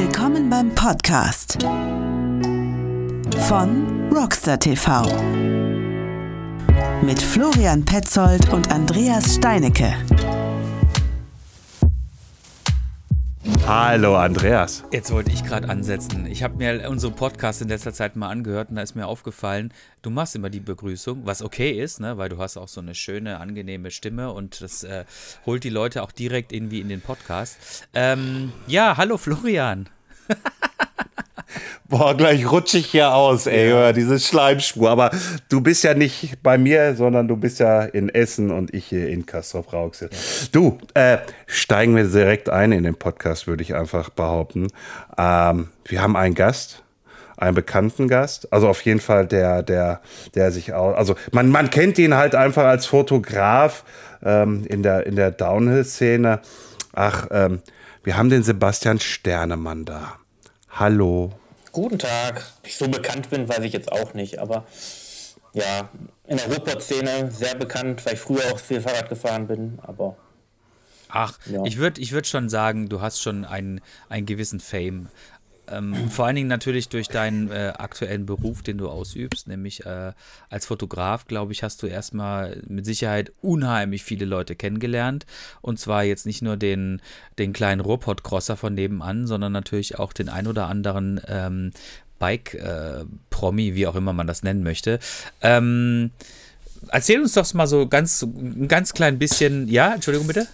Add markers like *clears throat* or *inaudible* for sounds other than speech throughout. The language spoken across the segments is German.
Willkommen beim Podcast von Rockstar TV mit Florian Petzold und Andreas Steinecke. Hallo Andreas. Jetzt wollte ich gerade ansetzen. Ich habe mir unseren Podcast in letzter Zeit mal angehört und da ist mir aufgefallen, du machst immer die Begrüßung, was okay ist, ne, weil du hast auch so eine schöne, angenehme Stimme und das äh, holt die Leute auch direkt irgendwie in den Podcast. Ähm, ja, hallo Florian. *laughs* *laughs* Boah, gleich rutsche ich hier aus, ey, ja. diese Schleimspur. Aber du bist ja nicht bei mir, sondern du bist ja in Essen und ich hier in Castrop Rauxel. Ja. Du, äh, steigen wir direkt ein in den Podcast, würde ich einfach behaupten. Ähm, wir haben einen Gast, einen bekannten Gast. Also auf jeden Fall der, der, der sich auch, also man, man kennt ihn halt einfach als Fotograf ähm, in der, in der Downhill-Szene. Ach, ähm, wir haben den Sebastian Sternemann da. Hallo. Guten Tag. Ich so bekannt bin, weiß ich jetzt auch nicht, aber ja, in der Ruhrpott-Szene sehr bekannt, weil ich früher auch viel Fahrrad gefahren bin, aber. Ach, ja. ich würde ich würd schon sagen, du hast schon einen, einen gewissen Fame. Ähm, vor allen Dingen natürlich durch deinen äh, aktuellen Beruf, den du ausübst, nämlich äh, als Fotograf, glaube ich, hast du erstmal mit Sicherheit unheimlich viele Leute kennengelernt. Und zwar jetzt nicht nur den, den kleinen Ruhrpott-Crosser von nebenan, sondern natürlich auch den ein oder anderen ähm, Bike-Promi, äh, wie auch immer man das nennen möchte. Ähm, erzähl uns doch mal so ganz, ein ganz klein bisschen, ja, Entschuldigung bitte.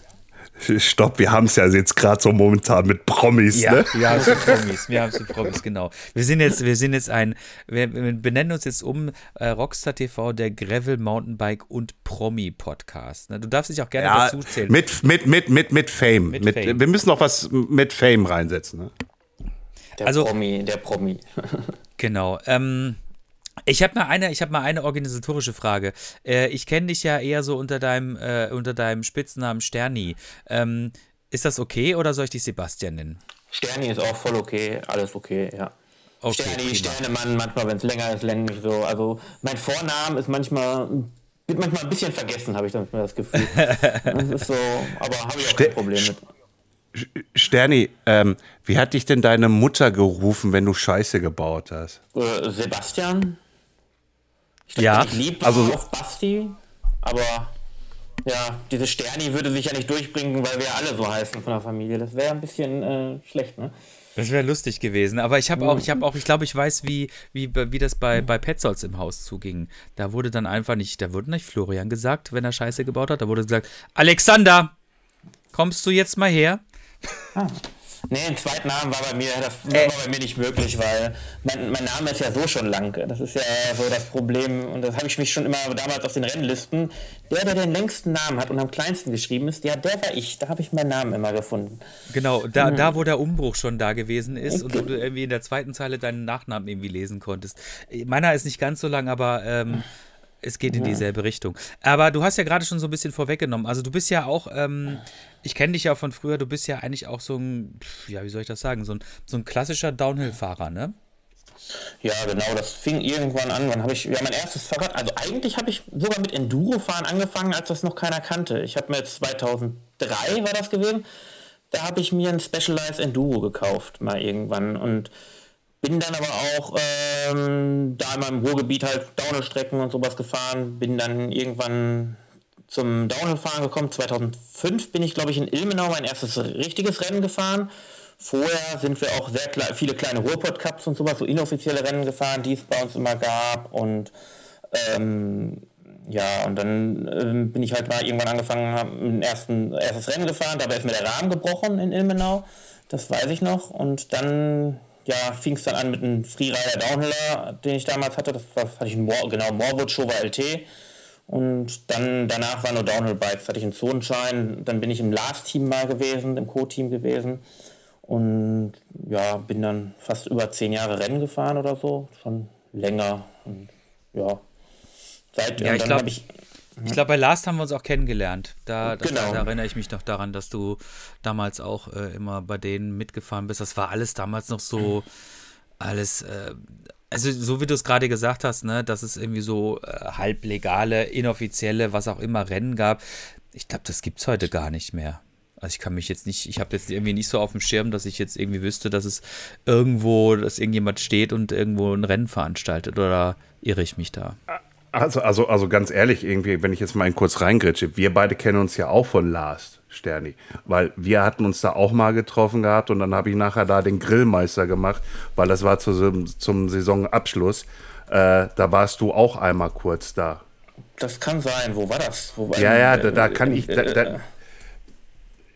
Stopp, wir haben es ja jetzt gerade so momentan mit Promis, ja, ne? Wir haben es mit Promis, wir haben es mit Promis, genau. Wir sind jetzt, wir sind jetzt ein, wir benennen uns jetzt um äh, Rockstar TV, der Gravel Mountainbike und Promi Podcast. Ne? Du darfst dich auch gerne ja, dazu zählen. Mit, mit, mit, mit, mit Fame. Mit, mit Fame. Wir müssen noch was mit Fame reinsetzen, ne? Der also, Promi, der Promi. genau. Ähm, ich habe mal eine, ich habe mal eine organisatorische Frage. Äh, ich kenne dich ja eher so unter deinem, äh, unter deinem Spitznamen Sterni. Ähm, ist das okay oder soll ich dich Sebastian nennen? Sterni ist auch voll okay, alles okay, ja. Okay, Sterni, prima. Sternemann, manchmal, wenn es länger ist, nennen mich so. Also mein Vornamen ist manchmal wird manchmal ein bisschen vergessen, habe ich dann das Gefühl. *laughs* das ist so, aber habe ich auch kein Problem mit. Sterni, ähm, wie hat dich denn deine Mutter gerufen, wenn du Scheiße gebaut hast? Äh, Sebastian? Ja, ich liebe also auf Basti, aber ja, diese Sterni würde sich ja nicht durchbringen, weil wir alle so heißen von der Familie. Das wäre ein bisschen äh, schlecht, ne? Das wäre lustig gewesen. Aber ich habe auch, ich habe auch, ich glaube, ich weiß, wie, wie, wie das bei, bei Petzolds im Haus zuging. Da wurde dann einfach nicht, da wurde nicht Florian gesagt, wenn er Scheiße gebaut hat. Da wurde gesagt, Alexander, kommst du jetzt mal her? Ah. Nee, einen zweiten Namen war bei mir, das äh. war bei mir nicht möglich, weil mein, mein, Name ist ja so schon lang. Das ist ja so das Problem. Und das habe ich mich schon immer damals auf den Rennlisten. Der, der den längsten Namen hat und am kleinsten geschrieben ist, ja, der war ich. Da habe ich meinen Namen immer gefunden. Genau, da, mhm. da wo der Umbruch schon da gewesen ist okay. und du irgendwie in der zweiten Zeile deinen Nachnamen irgendwie lesen konntest. Meiner ist nicht ganz so lang, aber ähm, es geht in dieselbe Richtung. Aber du hast ja gerade schon so ein bisschen vorweggenommen. Also du bist ja auch, ähm, ich kenne dich ja von früher, du bist ja eigentlich auch so ein, ja, wie soll ich das sagen, so ein, so ein klassischer Downhill-Fahrer, ne? Ja, genau, das fing irgendwann an. Wann habe ich, ja, mein erstes Fahrrad, also eigentlich habe ich sogar mit Enduro-Fahren angefangen, als das noch keiner kannte. Ich habe mir jetzt 2003 war das gewesen, da habe ich mir ein Specialized Enduro gekauft, mal irgendwann. Und bin dann aber auch ähm, da in meinem Ruhrgebiet halt Downhill-Strecken und sowas gefahren. Bin dann irgendwann zum Downhill-Fahren gekommen. 2005 bin ich, glaube ich, in Ilmenau mein erstes richtiges Rennen gefahren. Vorher sind wir auch sehr kle viele kleine Ruhrpott-Cups und sowas, so inoffizielle Rennen gefahren, die es bei uns immer gab. Und ähm, ja, und dann ähm, bin ich halt mal irgendwann angefangen, ein ersten, erstes Rennen gefahren. Dabei ist mir der Rahmen gebrochen in Ilmenau. Das weiß ich noch. Und dann ja, fing es dann an mit einem Freerider Downhiller, den ich damals hatte. Das war, hatte ich More, genau, Morwood Showa LT. Und dann danach war nur Downhill Bikes, hatte ich einen Zonenschein. Dann bin ich im Last-Team mal gewesen, im Co-Team gewesen. Und ja, bin dann fast über zehn Jahre Rennen gefahren oder so. Schon länger. Und ja, seit ja, dann habe ich ich glaube, bei Last haben wir uns auch kennengelernt. Da, genau. da, da, erinnere ich mich noch daran, dass du damals auch äh, immer bei denen mitgefahren bist. Das war alles damals noch so, alles, äh, also so wie du es gerade gesagt hast, ne, dass es irgendwie so äh, halblegale, inoffizielle, was auch immer Rennen gab. Ich glaube, das gibt es heute gar nicht mehr. Also ich kann mich jetzt nicht, ich habe jetzt irgendwie nicht so auf dem Schirm, dass ich jetzt irgendwie wüsste, dass es irgendwo, dass irgendjemand steht und irgendwo ein Rennen veranstaltet oder irre ich mich da? Also, also, also ganz ehrlich, irgendwie, wenn ich jetzt mal kurz reingritsche, wir beide kennen uns ja auch von Last, Sterni. Weil wir hatten uns da auch mal getroffen gehabt und dann habe ich nachher da den Grillmeister gemacht, weil das war zu, zum Saisonabschluss. Äh, da warst du auch einmal kurz da. Das kann sein. Wo war das? Wo war ja, ja, da, da kann ich. Da, da,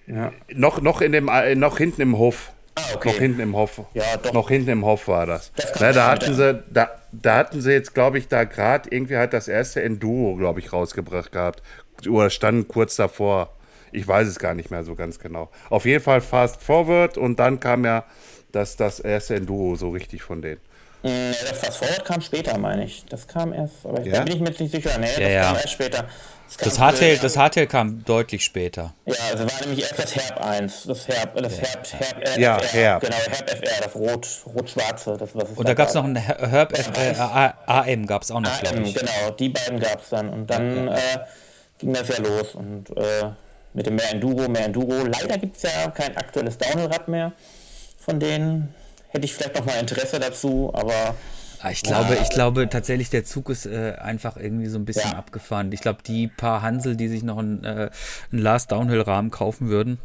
ja. Noch, noch, in dem, äh, noch hinten im Hof. Ah, okay. Noch hinten im Hof. Ja, doch. Noch hinten im Hof war das. das Na, da, hatten sie, da, da hatten sie jetzt, glaube ich, da gerade irgendwie halt das erste Enduro, glaube ich, rausgebracht gehabt. Oder standen kurz davor. Ich weiß es gar nicht mehr so ganz genau. Auf jeden Fall Fast Forward und dann kam ja das, das erste Enduro so richtig von denen. Nee, das Fast Forward kam später, meine ich. Das kam erst, aber ja? da bin ich mir nicht sicher. Nee, das ja, ja. kam erst später. Das Hardtail, das Hardtail kam deutlich später. Ja, also war nämlich erst das Herb 1, das Herb, das Herb, Herb, ja, FR, Herb. genau, Herb FR, das rot, rot-schwarze, das was Und da gab es noch ein Herb FR, AM gab es auch noch, AM, genau, die beiden gab es dann und dann äh, ging das ja los und äh, mit dem mehr Enduro, mehr Enduro. Leider gibt es ja kein aktuelles Downhill-Rad mehr von denen. Hätte ich vielleicht noch mal Interesse dazu, aber Ah, ich glaube, ja. ich glaube tatsächlich, der Zug ist äh, einfach irgendwie so ein bisschen ja. abgefahren. Ich glaube, die paar Hansel, die sich noch einen, äh, einen Last Downhill-Rahmen kaufen würden,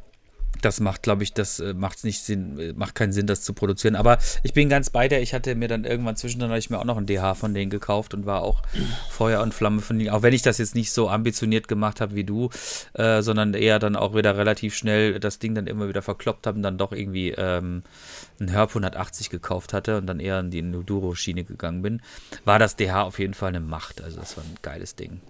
das macht, glaube ich, das äh, macht nicht Sinn, äh, macht keinen Sinn, das zu produzieren. Aber ich bin ganz bei dir. Ich hatte mir dann irgendwann zwischendurch ich mir auch noch ein DH von denen gekauft und war auch Feuer und Flamme von denen. Auch wenn ich das jetzt nicht so ambitioniert gemacht habe wie du, äh, sondern eher dann auch wieder relativ schnell das Ding dann immer wieder verkloppt habe und dann doch irgendwie ähm, einen Herb 180 gekauft hatte und dann eher in die Enduro-Schiene gegangen bin, war das DH auf jeden Fall eine Macht. Also das war ein geiles Ding.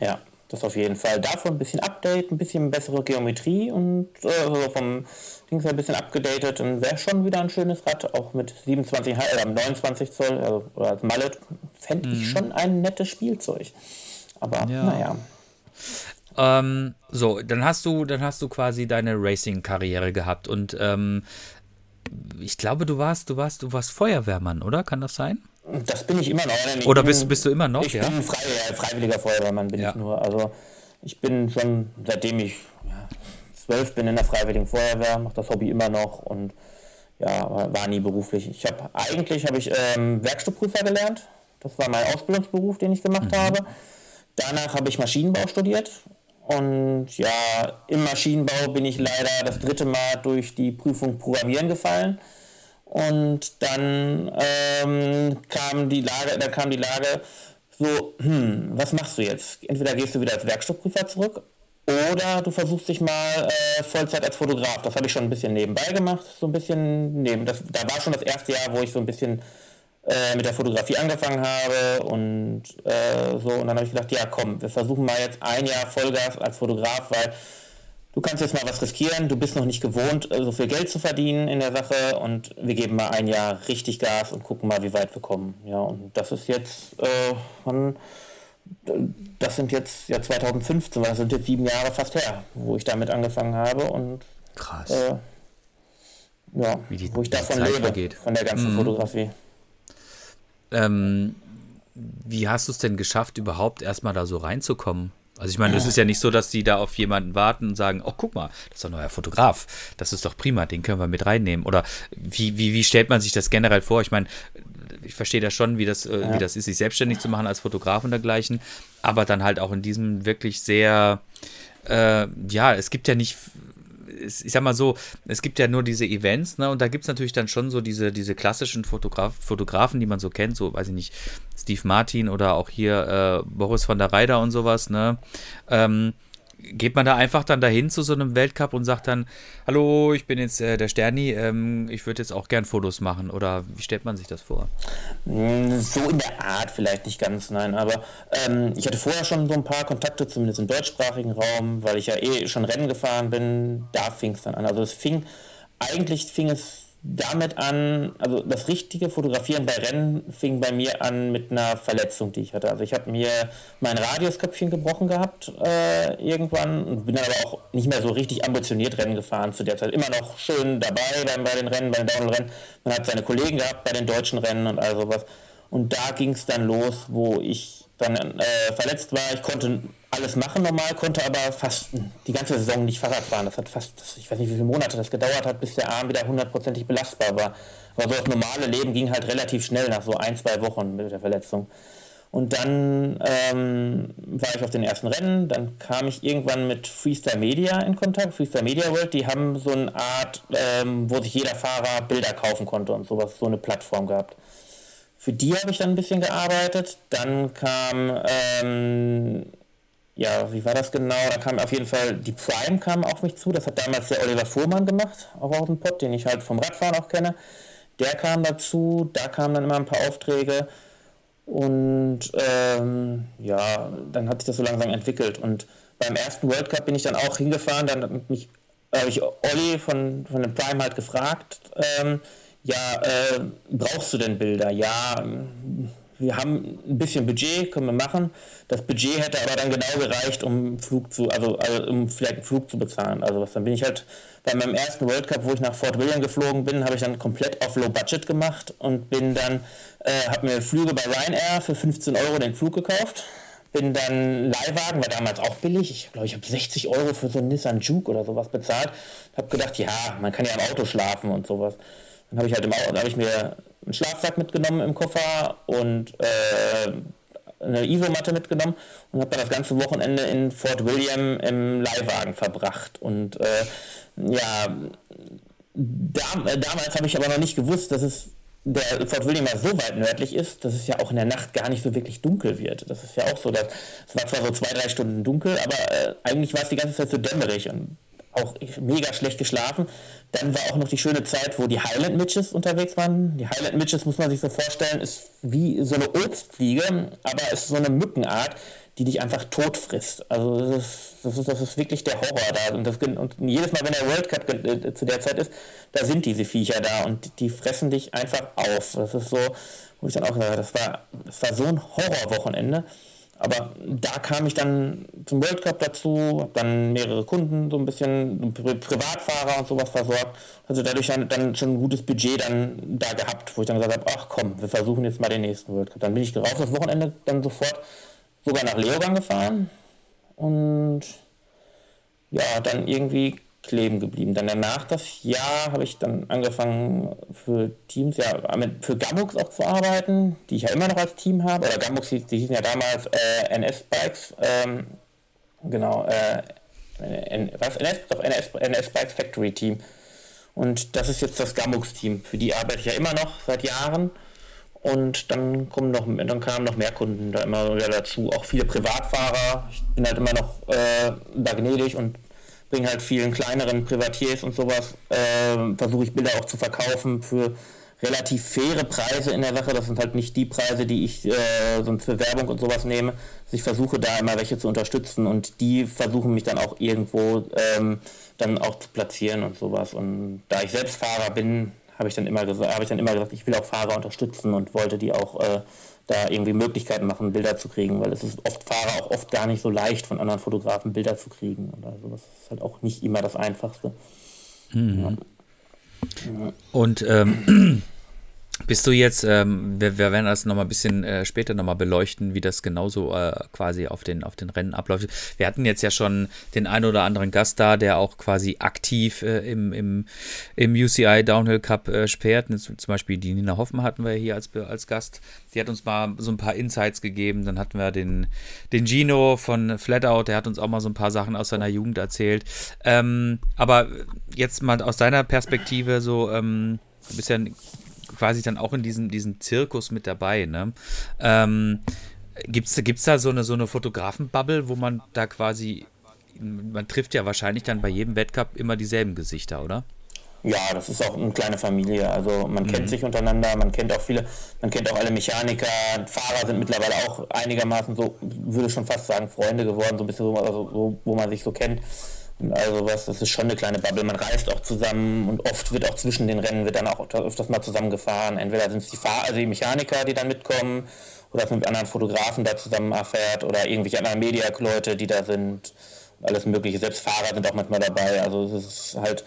Ja, das auf jeden Fall. Davon ein bisschen Update, ein bisschen bessere Geometrie und äh, vom Ding ein bisschen abgedatet und wäre schon wieder ein schönes Rad, auch mit 27 oder 29 Zoll also, oder als Mallet, fände ich mhm. schon ein nettes Spielzeug. Aber ja. naja. Ähm, so, dann hast du, dann hast du quasi deine Racing-Karriere gehabt und ähm, ich glaube, du warst, du warst, du warst Feuerwehrmann, oder? Kann das sein? Das bin ich immer noch. Ich oder bin, bist, bist du immer noch? Ich ja? bin frei, freiwilliger Feuerwehrmann, bin ja. ich nur. Also ich bin schon, seitdem ich zwölf bin in der Freiwilligen Feuerwehr, mache das Hobby immer noch und ja, war nie beruflich. Ich habe eigentlich habe ich ähm, Werkstattprüfer gelernt. Das war mein Ausbildungsberuf, den ich gemacht mhm. habe. Danach habe ich Maschinenbau studiert und ja, im Maschinenbau bin ich leider das dritte Mal durch die Prüfung Programmieren gefallen. Und dann ähm, kam die Lage, dann kam die Lage so, hm, was machst du jetzt? Entweder gehst du wieder als Werkstattprüfer zurück oder du versuchst dich mal äh, Vollzeit als Fotograf. Das habe ich schon ein bisschen nebenbei gemacht, so ein bisschen neben. Das, da war schon das erste Jahr, wo ich so ein bisschen äh, mit der Fotografie angefangen habe und äh, so. Und dann habe ich gedacht, ja komm, wir versuchen mal jetzt ein Jahr Vollgas als Fotograf, weil du kannst jetzt mal was riskieren, du bist noch nicht gewohnt, äh, so viel Geld zu verdienen in der Sache und wir geben mal ein Jahr richtig Gas und gucken mal, wie weit wir kommen. Ja, und das ist jetzt, äh, das sind jetzt ja 2015, das sind jetzt sieben Jahre fast her, wo ich damit angefangen habe und krass. Äh, ja, die, wo ich davon lebe, vergeht. von der ganzen mhm. Fotografie. Ähm, wie hast du es denn geschafft, überhaupt erstmal da so reinzukommen? Also ich meine, es ist ja nicht so, dass die da auf jemanden warten und sagen, oh, guck mal, das ist doch ein neuer Fotograf. Das ist doch prima, den können wir mit reinnehmen. Oder wie, wie, wie stellt man sich das generell vor? Ich meine, ich verstehe da schon, wie das, äh, ja. wie das ist, sich selbstständig zu machen als Fotograf und dergleichen. Aber dann halt auch in diesem wirklich sehr, äh, ja, es gibt ja nicht ich sag mal so, es gibt ja nur diese Events, ne? Und da gibt es natürlich dann schon so diese, diese klassischen Fotograf Fotografen, die man so kennt, so weiß ich nicht, Steve Martin oder auch hier äh, Boris von der Reider und sowas, ne? Ähm, geht man da einfach dann dahin zu so einem Weltcup und sagt dann, hallo, ich bin jetzt äh, der Sterni, ähm, ich würde jetzt auch gern Fotos machen oder wie stellt man sich das vor? Hm, so in der Art vielleicht nicht ganz, nein, aber ähm, ich hatte vorher schon so ein paar Kontakte, zumindest im deutschsprachigen Raum, weil ich ja eh schon Rennen gefahren bin, da fing es dann an. Also es fing, eigentlich fing es damit an, also das richtige Fotografieren bei Rennen fing bei mir an mit einer Verletzung, die ich hatte. Also ich habe mir mein Radiusköpfchen gebrochen gehabt äh, irgendwann und bin dann aber auch nicht mehr so richtig ambitioniert Rennen gefahren zu der Zeit. Immer noch schön dabei bei, bei den Rennen, bei den Downhill-Rennen. Man hat seine Kollegen gehabt bei den deutschen Rennen und all sowas. Und da ging es dann los, wo ich dann äh, verletzt war. Ich konnte alles machen normal, konnte aber fast die ganze Saison nicht Fahrrad fahren. Das hat fast, ich weiß nicht, wie viele Monate das gedauert hat, bis der Arm wieder hundertprozentig belastbar war. Aber so das normale Leben ging halt relativ schnell nach so ein, zwei Wochen mit der Verletzung. Und dann ähm, war ich auf den ersten Rennen, dann kam ich irgendwann mit Freestyle Media in Kontakt, Freestyle Media World, die haben so eine Art, ähm, wo sich jeder Fahrer Bilder kaufen konnte und sowas, so eine Plattform gehabt. Für die habe ich dann ein bisschen gearbeitet. Dann kam, ähm, ja, wie war das genau? Da kam auf jeden Fall, die Prime kam auf mich zu. Das hat damals der Oliver Fuhrmann gemacht, auch aus dem Pott, den ich halt vom Radfahren auch kenne. Der kam dazu, da kamen dann immer ein paar Aufträge. Und ähm, ja, dann hat sich das so langsam entwickelt. Und beim ersten World Cup bin ich dann auch hingefahren. Dann habe ich Olli von, von dem Prime halt gefragt, ähm, ja, äh, brauchst du denn Bilder? Ja, wir haben ein bisschen Budget, können wir machen. Das Budget hätte aber dann genau gereicht, um Flug zu, also, also um vielleicht einen Flug zu bezahlen. Also was, dann bin ich halt bei meinem ersten World Cup, wo ich nach Fort William geflogen bin, habe ich dann komplett auf Low Budget gemacht und bin dann, äh, habe mir Flüge bei Ryanair für 15 Euro den Flug gekauft. Bin dann Leihwagen, war damals auch billig. Ich glaube, ich habe 60 Euro für so einen Nissan Juke oder sowas bezahlt. Habe gedacht, ja, man kann ja im Auto schlafen und sowas. Dann habe ich halt im Auto, habe ich mir einen Schlafsack mitgenommen im Koffer und äh, eine Isomatte mitgenommen und habe dann das ganze Wochenende in Fort William im Leihwagen verbracht. Und äh, ja, da, äh, damals habe ich aber noch nicht gewusst, dass es der Fort William ja so weit nördlich ist, dass es ja auch in der Nacht gar nicht so wirklich dunkel wird. Das ist ja auch so, dass es war zwar so zwei, drei Stunden dunkel, aber äh, eigentlich war es die ganze Zeit so dämmerig und auch mega schlecht geschlafen. Dann war auch noch die schöne Zeit, wo die Highland Mitches unterwegs waren. Die Highland Mitches muss man sich so vorstellen, ist wie so eine Obstfliege, aber ist so eine Mückenart, die dich einfach tot frisst. Also das ist, das ist, das ist wirklich der Horror da. Und, das, und jedes Mal, wenn der World Cup äh, zu der Zeit ist, da sind diese Viecher da und die fressen dich einfach auf. Das ist so, wo ich dann auch gesagt habe, das war, das war so ein Horrorwochenende. Aber da kam ich dann zum World Cup dazu, habe dann mehrere Kunden, so ein bisschen Pri Privatfahrer und sowas versorgt. Also dadurch dann, dann schon ein gutes Budget dann da gehabt, wo ich dann gesagt habe, ach komm, wir versuchen jetzt mal den nächsten World Cup. Dann bin ich raus das Wochenende dann sofort sogar nach Leogang gefahren und ja, dann irgendwie kleben geblieben. Dann danach das Jahr habe ich dann angefangen für Teams, ja, für Gamux auch zu arbeiten, die ich ja immer noch als Team habe. Oder Gamux, die, die hießen ja damals äh, NS-Bikes, ähm, genau, äh, was? NS, doch, NS, NS Bikes Factory Team. Und das ist jetzt das Gamux-Team. Für die arbeite ich ja immer noch seit Jahren. Und dann kommen noch, dann kamen noch mehr Kunden da immer wieder dazu, auch viele Privatfahrer. Ich bin halt immer noch äh, da gnädig und bringe halt vielen kleineren Privatiers und sowas, äh, versuche ich Bilder auch zu verkaufen für relativ faire Preise in der Sache. Das sind halt nicht die Preise, die ich äh, sonst für Werbung und sowas nehme. Also ich versuche da immer welche zu unterstützen und die versuchen mich dann auch irgendwo ähm, dann auch zu platzieren und sowas. Und da ich selbst Fahrer bin, habe ich dann immer gesagt, ich dann immer gesagt, ich will auch Fahrer unterstützen und wollte die auch äh, da irgendwie Möglichkeiten machen, Bilder zu kriegen, weil es ist oft Fahrer auch oft gar nicht so leicht von anderen Fotografen Bilder zu kriegen. Und also das ist halt auch nicht immer das Einfachste. Mhm. Ja. Und ähm, *clears throat* Bist du jetzt, ähm, wir, wir, werden das nochmal ein bisschen äh, später nochmal beleuchten, wie das genauso äh, quasi auf den, auf den Rennen abläuft. Wir hatten jetzt ja schon den einen oder anderen Gast da, der auch quasi aktiv äh, im, im, im UCI Downhill Cup äh, sperrt. Zum Beispiel die Nina Hoffmann hatten wir hier als, als Gast. Die hat uns mal so ein paar Insights gegeben. Dann hatten wir den, den Gino von Flatout, der hat uns auch mal so ein paar Sachen aus seiner Jugend erzählt. Ähm, aber jetzt mal aus deiner Perspektive so, ähm, du bist ja quasi dann auch in diesem, diesem Zirkus mit dabei. Ne? Ähm, Gibt es da so eine, so eine Fotografenbubble, wo man da quasi, man trifft ja wahrscheinlich dann bei jedem Wettcup immer dieselben Gesichter, oder? Ja, das ist auch eine kleine Familie. Also man mhm. kennt sich untereinander, man kennt auch viele, man kennt auch alle Mechaniker, Fahrer sind mittlerweile auch einigermaßen so, würde schon fast sagen, Freunde geworden, so ein bisschen so, also so wo man sich so kennt. Also was, das ist schon eine kleine Bubble. Man reist auch zusammen und oft wird auch zwischen den Rennen wird dann auch öfters mal zusammengefahren. Entweder sind es die Fahr also die Mechaniker, die dann mitkommen, oder man mit anderen Fotografen da zusammen erfährt oder irgendwelche anderen Mediak-Leute, die da sind. Alles mögliche. Selbst Fahrer sind auch manchmal dabei. Also es ist halt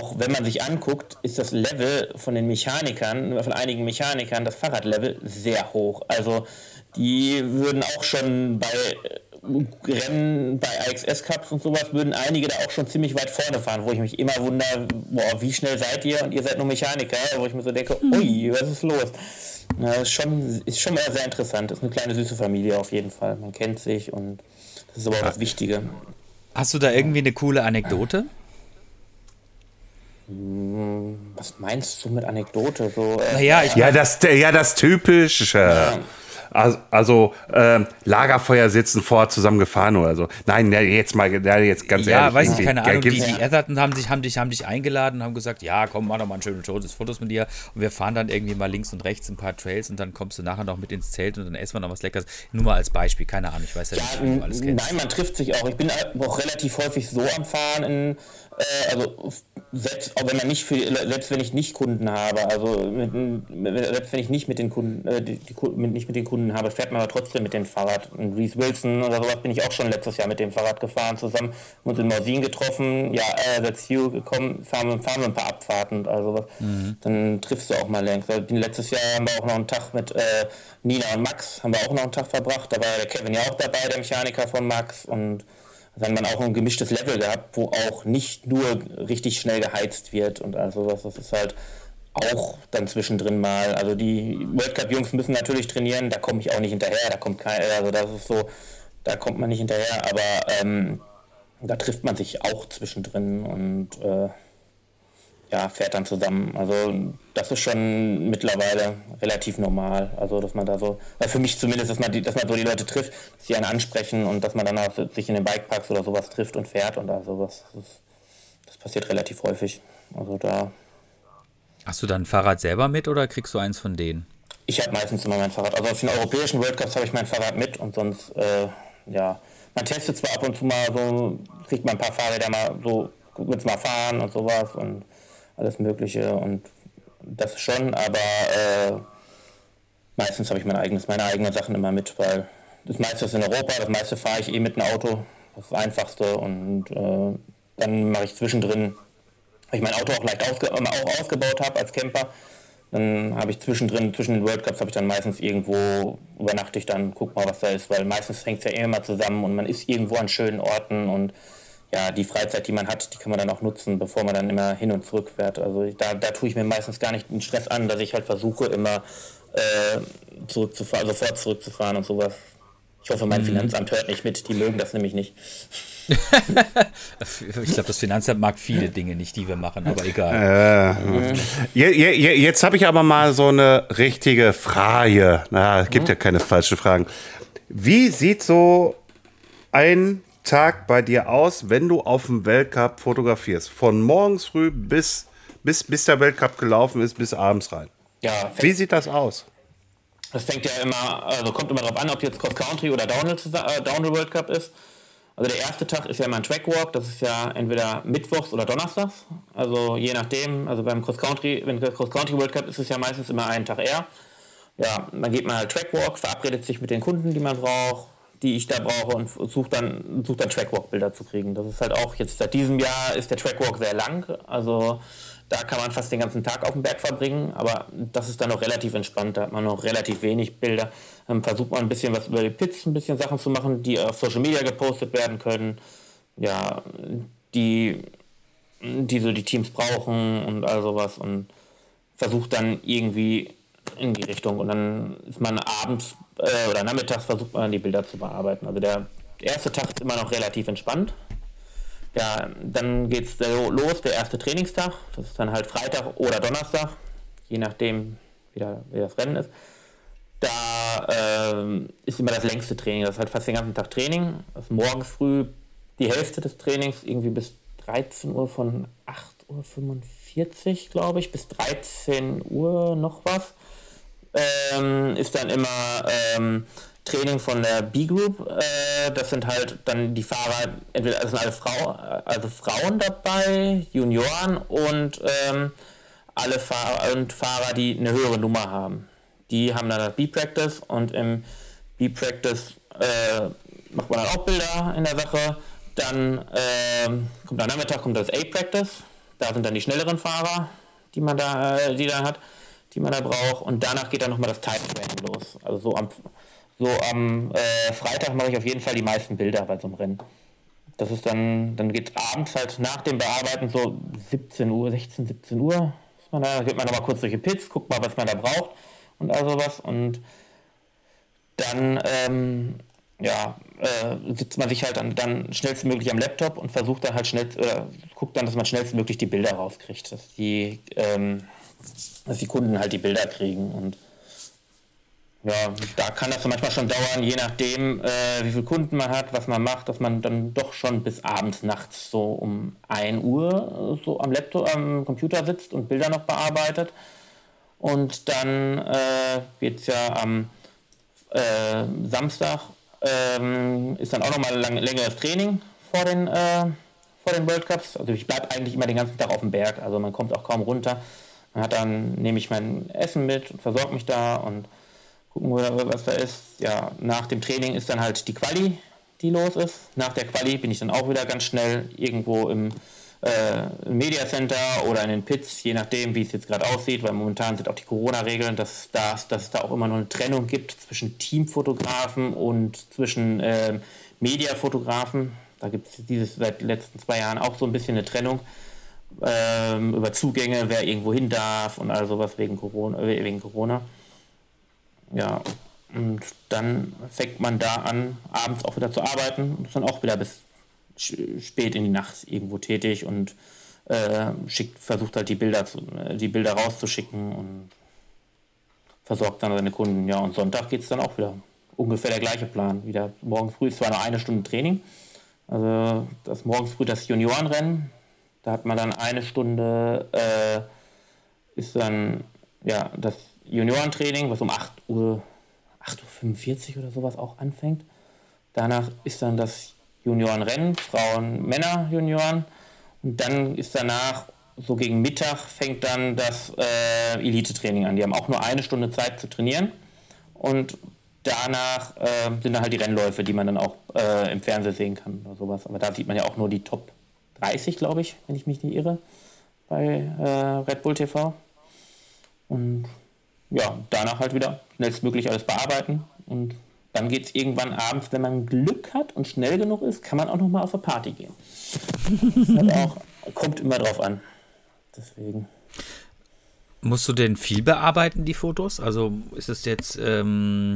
auch wenn man sich anguckt, ist das Level von den Mechanikern, von einigen Mechanikern, das Fahrradlevel sehr hoch. Also die würden auch schon bei Rennen, bei AXS Cups und sowas, würden einige da auch schon ziemlich weit vorne fahren, wo ich mich immer wundere, boah, wie schnell seid ihr und ihr seid nur Mechaniker, wo ich mir so denke, mhm. ui, was ist los? Na, ist schon, ist schon mal sehr interessant. Ist eine kleine süße Familie auf jeden Fall. Man kennt sich und das ist aber auch das Wichtige. Hast du da irgendwie eine coole Anekdote? Hm, was meinst du mit Anekdote? So, äh, naja, ich ja, das, ja, das Typische. Ja. Also, also äh, Lagerfeuer sitzen vor zusammen gefahren oder so. Nein, ja, jetzt mal, ja, jetzt ganz ja, ehrlich. Ja, weiß ich, keine Ahnung. Die, die Etherton haben dich, haben, dich, haben dich eingeladen und haben gesagt, ja, komm, mach doch mal ein schönes Fotos mit dir. Und wir fahren dann irgendwie mal links und rechts ein paar Trails und dann kommst du nachher noch mit ins Zelt und dann essen wir noch was Leckeres. Nur mal als Beispiel, keine Ahnung, ich weiß ja, ja nicht, wie du alles kennst. Nein, man trifft sich auch. Ich bin auch relativ häufig so am Fahren in äh, also selbst auch wenn man nicht für, selbst wenn ich nicht Kunden habe, also mit, selbst wenn ich nicht mit den Kunden, äh, die, die, nicht mit den Kunden habe, fährt man aber trotzdem mit dem Fahrrad. Und Reese Wilson oder sowas bin ich auch schon letztes Jahr mit dem Fahrrad gefahren, zusammen uns in Morsin getroffen, ja, äh, that's you gekommen, fahren, fahren wir ein paar Abfahrten, also was. Mhm. Dann triffst du auch mal längst. Also letztes Jahr haben wir auch noch einen Tag mit äh, Nina und Max, haben wir auch noch einen Tag verbracht, da war der Kevin ja auch dabei, der Mechaniker von Max und dann man auch ein gemischtes Level gehabt, wo auch nicht nur richtig schnell geheizt wird und also was. Das ist halt auch dann zwischendrin mal. Also die World Cup Jungs müssen natürlich trainieren, da komme ich auch nicht hinterher, da kommt kein, also das ist so, da kommt man nicht hinterher, aber ähm, da trifft man sich auch zwischendrin und äh, ja, fährt dann zusammen. Also das ist schon mittlerweile relativ normal. Also dass man da so, weil für mich zumindest, dass man, die, dass man so die Leute trifft, dass sie einen ansprechen und dass man dann auch sich in den Bikeparks oder sowas trifft und fährt und da sowas. Das, das passiert relativ häufig. Also da. Hast du dann ein Fahrrad selber mit oder kriegst du eins von denen? Ich habe meistens immer mein Fahrrad. Also auf den europäischen World Cups habe ich mein Fahrrad mit und sonst, äh, ja, man testet zwar ab und zu mal so, kriegt man ein paar Fahrräder mal so, willst mal fahren und sowas und alles Mögliche und das schon, aber äh, meistens habe ich mein eigenes, meine eigenen Sachen immer mit, weil das meiste ist in Europa, das meiste fahre ich eh mit einem Auto, das ist das Einfachste und äh, dann mache ich zwischendrin, weil ich mein Auto auch leicht ausge auch ausgebaut habe als Camper, dann habe ich zwischendrin, zwischen den World Cups habe ich dann meistens irgendwo, übernachte ich dann, guck mal, was da ist, weil meistens hängt es ja immer zusammen und man ist irgendwo an schönen Orten und ja, die Freizeit, die man hat, die kann man dann auch nutzen, bevor man dann immer hin und zurück fährt. Also da, da tue ich mir meistens gar nicht den Stress an, dass ich halt versuche, immer äh, zurückzufahren, sofort zurückzufahren und sowas. Ich hoffe, mein mhm. Finanzamt hört nicht mit, die mögen das nämlich nicht. *laughs* ich glaube, das Finanzamt mag viele Dinge nicht, die wir machen, aber egal. Äh, jetzt habe ich aber mal so eine richtige Frage. Na, es gibt mhm. ja keine falschen Fragen. Wie sieht so ein Tag bei dir aus, wenn du auf dem Weltcup fotografierst? Von morgens früh bis, bis, bis der Weltcup gelaufen ist, bis abends rein. Ja, Wie sieht das aus? Das fängt ja immer, also kommt immer darauf an, ob jetzt Cross Country oder Downhill, äh, Downhill World Cup ist. Also der erste Tag ist ja immer ein Trackwalk, das ist ja entweder mittwochs oder donnerstags. Also je nachdem, also beim Cross Country, wenn Cross Country World Cup ist es ja meistens immer einen Tag eher. Ja, dann geht man halt Trackwalk, verabredet sich mit den Kunden, die man braucht, die ich da brauche und suche dann, such dann Trackwalk-Bilder zu kriegen. Das ist halt auch jetzt seit diesem Jahr ist der Trackwalk sehr lang. Also da kann man fast den ganzen Tag auf dem Berg verbringen, aber das ist dann noch relativ entspannt. Da hat man noch relativ wenig Bilder. Dann versucht man ein bisschen was über die Pits, ein bisschen Sachen zu machen, die auf Social Media gepostet werden können. Ja, die, die so die Teams brauchen und all sowas und versucht dann irgendwie in die Richtung. Und dann ist man abends äh, oder nachmittags versucht man die Bilder zu bearbeiten. Also der erste Tag ist immer noch relativ entspannt. Ja, dann geht es los, der erste Trainingstag. Das ist dann halt Freitag oder Donnerstag, je nachdem, wie, da, wie das Rennen ist. Da äh, ist immer das längste Training. Das ist halt fast den ganzen Tag Training. Das ist morgens früh die Hälfte des Trainings, irgendwie bis 13 Uhr von 8.45 Uhr, glaube ich, bis 13 Uhr noch was ähm, ist dann immer ähm, Training von der B-Group. Äh, das sind halt dann die Fahrer, entweder das sind alle Frau, also Frauen dabei, Junioren und ähm, alle Fahrer und Fahrer, die eine höhere Nummer haben. Die haben dann das B-Practice und im B-Practice äh, macht man dann auch Bilder in der Sache. Dann äh, kommt am Nachmittag kommt das A-Practice. Da sind dann die schnelleren Fahrer, die man da, äh, die da hat, die man da braucht. Und danach geht dann nochmal das Time Training los. Also so am, so am äh, Freitag mache ich auf jeden Fall die meisten Bilder bei so einem Rennen. Das ist dann, dann geht abends halt nach dem Bearbeiten so 17 Uhr, 16, 17 Uhr. da geht man nochmal kurz durch die Pits, guckt mal, was man da braucht und all sowas. Und dann ähm, ja, äh, sitzt man sich halt dann, dann schnellstmöglich am Laptop und versucht dann halt schnell, äh, guckt dann, dass man schnellstmöglich die Bilder rauskriegt, dass die, ähm, dass die Kunden halt die Bilder kriegen und ja, da kann das manchmal schon dauern, je nachdem, äh, wie viele Kunden man hat, was man macht, dass man dann doch schon bis abends, nachts so um 1 Uhr so am Laptop, am Computer sitzt und Bilder noch bearbeitet. Und dann äh, geht es ja am äh, Samstag, ähm, ist dann auch nochmal ein längeres Training vor den, äh, vor den World Cups. Also ich bleibe eigentlich immer den ganzen Tag auf dem Berg, also man kommt auch kaum runter. Man hat dann, nehme ich mein Essen mit und versorge mich da und gucken wir, was da ist. Ja, nach dem Training ist dann halt die Quali, die los ist. Nach der Quali bin ich dann auch wieder ganz schnell irgendwo im äh, Media Center oder in den Pits, je nachdem, wie es jetzt gerade aussieht, weil momentan sind auch die Corona-Regeln, dass, dass, dass es da auch immer noch eine Trennung gibt zwischen Teamfotografen und zwischen äh, Mediafotografen. Da gibt es dieses seit den letzten zwei Jahren auch so ein bisschen eine Trennung ähm, über Zugänge, wer irgendwo hin darf und all sowas wegen Corona. Wegen Corona. Ja, und dann fängt man da an, abends auch wieder zu arbeiten und ist dann auch wieder bis spät in die Nacht irgendwo tätig und äh, schickt, versucht halt die Bilder, zu, äh, die Bilder rauszuschicken und versorgt dann seine Kunden. Ja, und Sonntag geht es dann auch wieder ungefähr der gleiche Plan. Wieder morgen früh ist zwar noch eine Stunde Training, also das morgens früh das Juniorenrennen, da hat man dann eine Stunde, äh, ist dann ja das Juniorentraining, was um 8 Uhr, 8.45 Uhr oder sowas auch anfängt. Danach ist dann das Juniorenrennen, Frauen, Männer Junioren. Und dann ist danach, so gegen Mittag, fängt dann das äh, Elite-Training an. Die haben auch nur eine Stunde Zeit zu trainieren. Und danach äh, sind dann halt die Rennläufe, die man dann auch äh, im Fernsehen sehen kann oder sowas. Aber da sieht man ja auch nur die Top 30, glaube ich, wenn ich mich nicht irre, bei äh, Red Bull TV. Und ja, danach halt wieder schnellstmöglich alles bearbeiten und dann geht es irgendwann abends, wenn man Glück hat und schnell genug ist, kann man auch noch mal auf eine Party gehen. Auch, kommt immer drauf an. Deswegen. Musst du denn viel bearbeiten, die Fotos? Also ist es jetzt, ähm,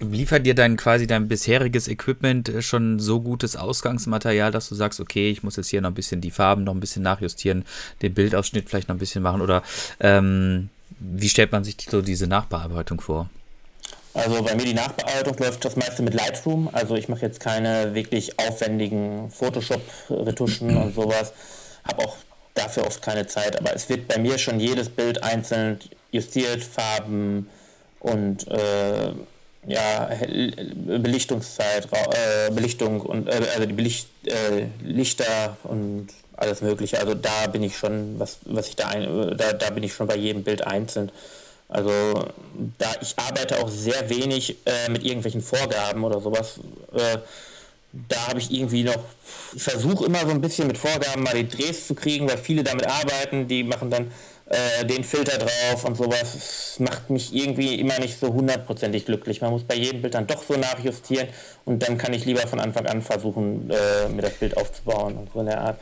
liefert dir dein quasi dein bisheriges Equipment schon so gutes Ausgangsmaterial, dass du sagst, okay, ich muss jetzt hier noch ein bisschen die Farben noch ein bisschen nachjustieren, den Bildausschnitt vielleicht noch ein bisschen machen oder ähm, wie stellt man sich so diese Nachbearbeitung vor? Also bei mir die Nachbearbeitung läuft das meiste mit Lightroom. Also ich mache jetzt keine wirklich aufwendigen Photoshop-Retuschen und sowas. Habe auch dafür oft keine Zeit. Aber es wird bei mir schon jedes Bild einzeln justiert, Farben und äh, ja, Belichtungszeit, äh, Belichtung und äh, also die Belicht, äh, Lichter und alles Mögliche. Also da bin ich schon, was, was ich da, ein, da, da bin ich schon bei jedem Bild einzeln. Also da ich arbeite auch sehr wenig äh, mit irgendwelchen Vorgaben oder sowas. Äh, da habe ich irgendwie noch, ich versuche immer so ein bisschen mit Vorgaben mal die Drehs zu kriegen, weil viele damit arbeiten, die machen dann äh, den Filter drauf und sowas. Macht mich irgendwie immer nicht so hundertprozentig glücklich. Man muss bei jedem Bild dann doch so nachjustieren und dann kann ich lieber von Anfang an versuchen, äh, mir das Bild aufzubauen und so in der Art.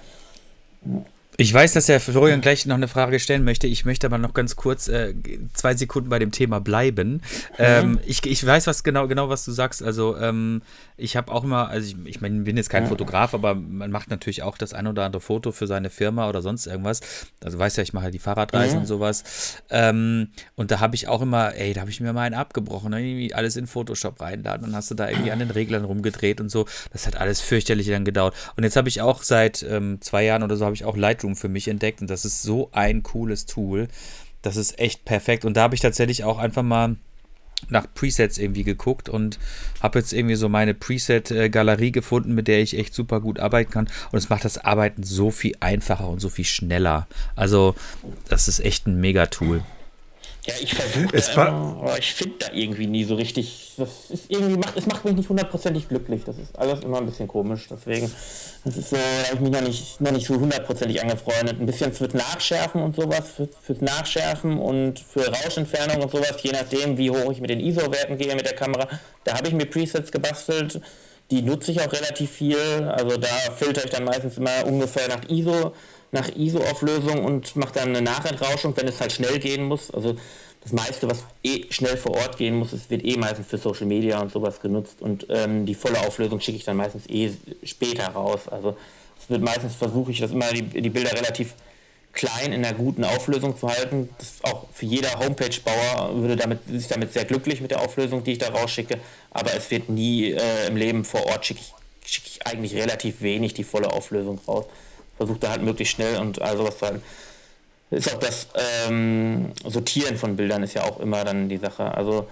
Ich weiß, dass der Florian gleich noch eine Frage stellen möchte. Ich möchte aber noch ganz kurz äh, zwei Sekunden bei dem Thema bleiben. Mhm. Ähm, ich, ich weiß was genau, genau, was du sagst. Also ähm, ich habe auch immer, also ich, ich mein, bin jetzt kein ja. Fotograf, aber man macht natürlich auch das ein oder andere Foto für seine Firma oder sonst irgendwas. Also weißt ja, ich mache halt die Fahrradreisen ja. und sowas. Ähm, und da habe ich auch immer, ey, da habe ich mir mal einen abgebrochen, ne? irgendwie alles in Photoshop reinladen. Dann hast du da irgendwie an den Reglern rumgedreht und so. Das hat alles fürchterlich dann gedauert. Und jetzt habe ich auch seit ähm, zwei Jahren oder so habe ich auch Lightroom Lightroom für mich entdeckt und das ist so ein cooles Tool. Das ist echt perfekt. Und da habe ich tatsächlich auch einfach mal nach Presets irgendwie geguckt und habe jetzt irgendwie so meine Preset-Galerie gefunden, mit der ich echt super gut arbeiten kann. Und es macht das Arbeiten so viel einfacher und so viel schneller. Also, das ist echt ein Mega-Tool. Ja, ich versuche das immer, aber ich finde da irgendwie nie so richtig. Das ist irgendwie macht, es macht mich nicht hundertprozentig glücklich. Das ist alles immer ein bisschen komisch. Deswegen, das ist habe ich mich noch nicht, noch nicht so hundertprozentig angefreundet. Ein bisschen fürs Nachschärfen und sowas, für, fürs Nachschärfen und für Rauschentfernung und sowas, je nachdem, wie hoch ich mit den ISO-Werten gehe mit der Kamera. Da habe ich mir Presets gebastelt. Die nutze ich auch relativ viel. Also da filter ich dann meistens immer ungefähr nach ISO nach ISO-Auflösung und macht dann eine Nachentrauschung, wenn es halt schnell gehen muss. Also das meiste, was eh schnell vor Ort gehen muss, es wird eh meistens für Social Media und sowas genutzt und ähm, die volle Auflösung schicke ich dann meistens eh später raus. Also es wird meistens versuche ich das immer die, die Bilder relativ klein in einer guten Auflösung zu halten. Auch für jeder Homepage-Bauer würde damit, ist damit sehr glücklich mit der Auflösung, die ich da rausschicke. Aber es wird nie äh, im Leben vor Ort schicke ich, schicke ich eigentlich relativ wenig die volle Auflösung raus versucht da halt möglichst schnell und all sowas zu halten. Ist auch das ähm, Sortieren von Bildern ist ja auch immer dann die Sache. Also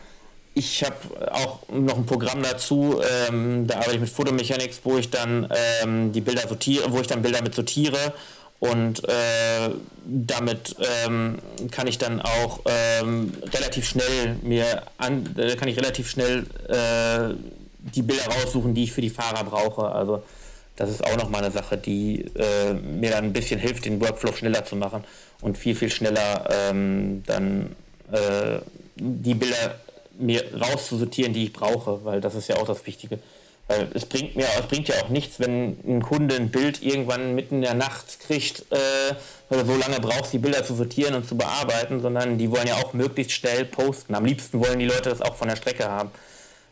ich habe auch noch ein Programm dazu, ähm, da arbeite ich mit Photomechanics, wo ich dann ähm, die Bilder sortiere, wo ich dann Bilder mit sortiere und äh, damit ähm, kann ich dann auch ähm, relativ schnell mir an, äh, kann ich relativ schnell äh, die Bilder raussuchen, die ich für die Fahrer brauche. Also das ist auch nochmal eine Sache, die äh, mir dann ein bisschen hilft, den Workflow schneller zu machen und viel, viel schneller ähm, dann äh, die Bilder mir rauszusortieren, die ich brauche, weil das ist ja auch das Wichtige. Weil es bringt mir, es bringt ja auch nichts, wenn ein Kunde ein Bild irgendwann mitten in der Nacht kriegt, äh, weil er so lange braucht, die Bilder zu sortieren und zu bearbeiten, sondern die wollen ja auch möglichst schnell posten. Am liebsten wollen die Leute das auch von der Strecke haben.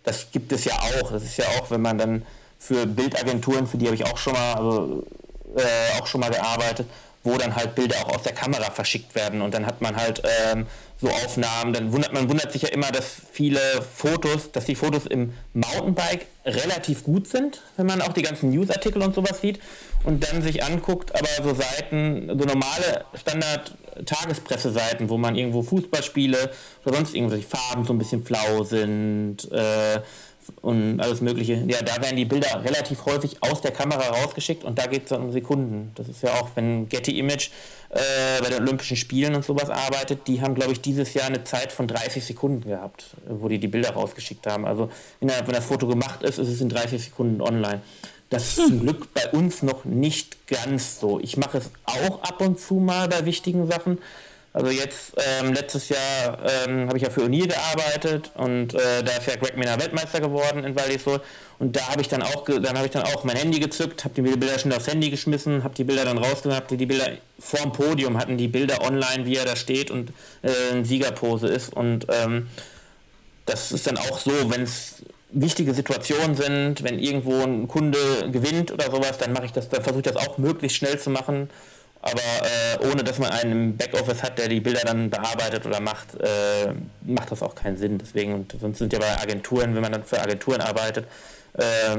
Das gibt es ja auch. Das ist ja auch, wenn man dann für Bildagenturen, für die habe ich auch schon mal, also, äh, auch schon mal gearbeitet, wo dann halt Bilder auch aus der Kamera verschickt werden und dann hat man halt ähm, so Aufnahmen, dann wundert man wundert sich ja immer, dass viele Fotos, dass die Fotos im Mountainbike relativ gut sind, wenn man auch die ganzen Newsartikel und sowas sieht und dann sich anguckt, aber so Seiten, so normale Standard Tagespresseseiten, wo man irgendwo Fußballspiele oder sonst irgendwelche Farben so ein bisschen flau sind, äh, und alles Mögliche. Ja, da werden die Bilder relativ häufig aus der Kamera rausgeschickt und da geht es dann um Sekunden. Das ist ja auch, wenn Getty Image äh, bei den Olympischen Spielen und sowas arbeitet, die haben, glaube ich, dieses Jahr eine Zeit von 30 Sekunden gehabt, wo die die Bilder rausgeschickt haben. Also innerhalb, wenn das Foto gemacht ist, ist es in 30 Sekunden online. Das ist zum Glück bei uns noch nicht ganz so. Ich mache es auch ab und zu mal bei wichtigen Sachen, also jetzt, ähm, letztes Jahr ähm, habe ich ja für O'Neill gearbeitet und äh, da ist ja Greg Miner Weltmeister geworden in Val und da habe ich dann auch, dann habe ich dann auch mein Handy gezückt, habe die Bilder schnell aufs Handy geschmissen, habe die Bilder dann rausgenommen, habe die Bilder vorm Podium hatten die Bilder online, wie er da steht und äh, in Siegerpose ist. Und ähm, das ist dann auch so, wenn es wichtige Situationen sind, wenn irgendwo ein Kunde gewinnt oder sowas, dann mache ich das, dann versuche ich das auch möglichst schnell zu machen aber äh, ohne dass man einen Backoffice hat, der die Bilder dann bearbeitet oder macht, äh, macht das auch keinen Sinn. Deswegen, und sonst sind ja bei Agenturen, wenn man dann für Agenturen arbeitet, äh,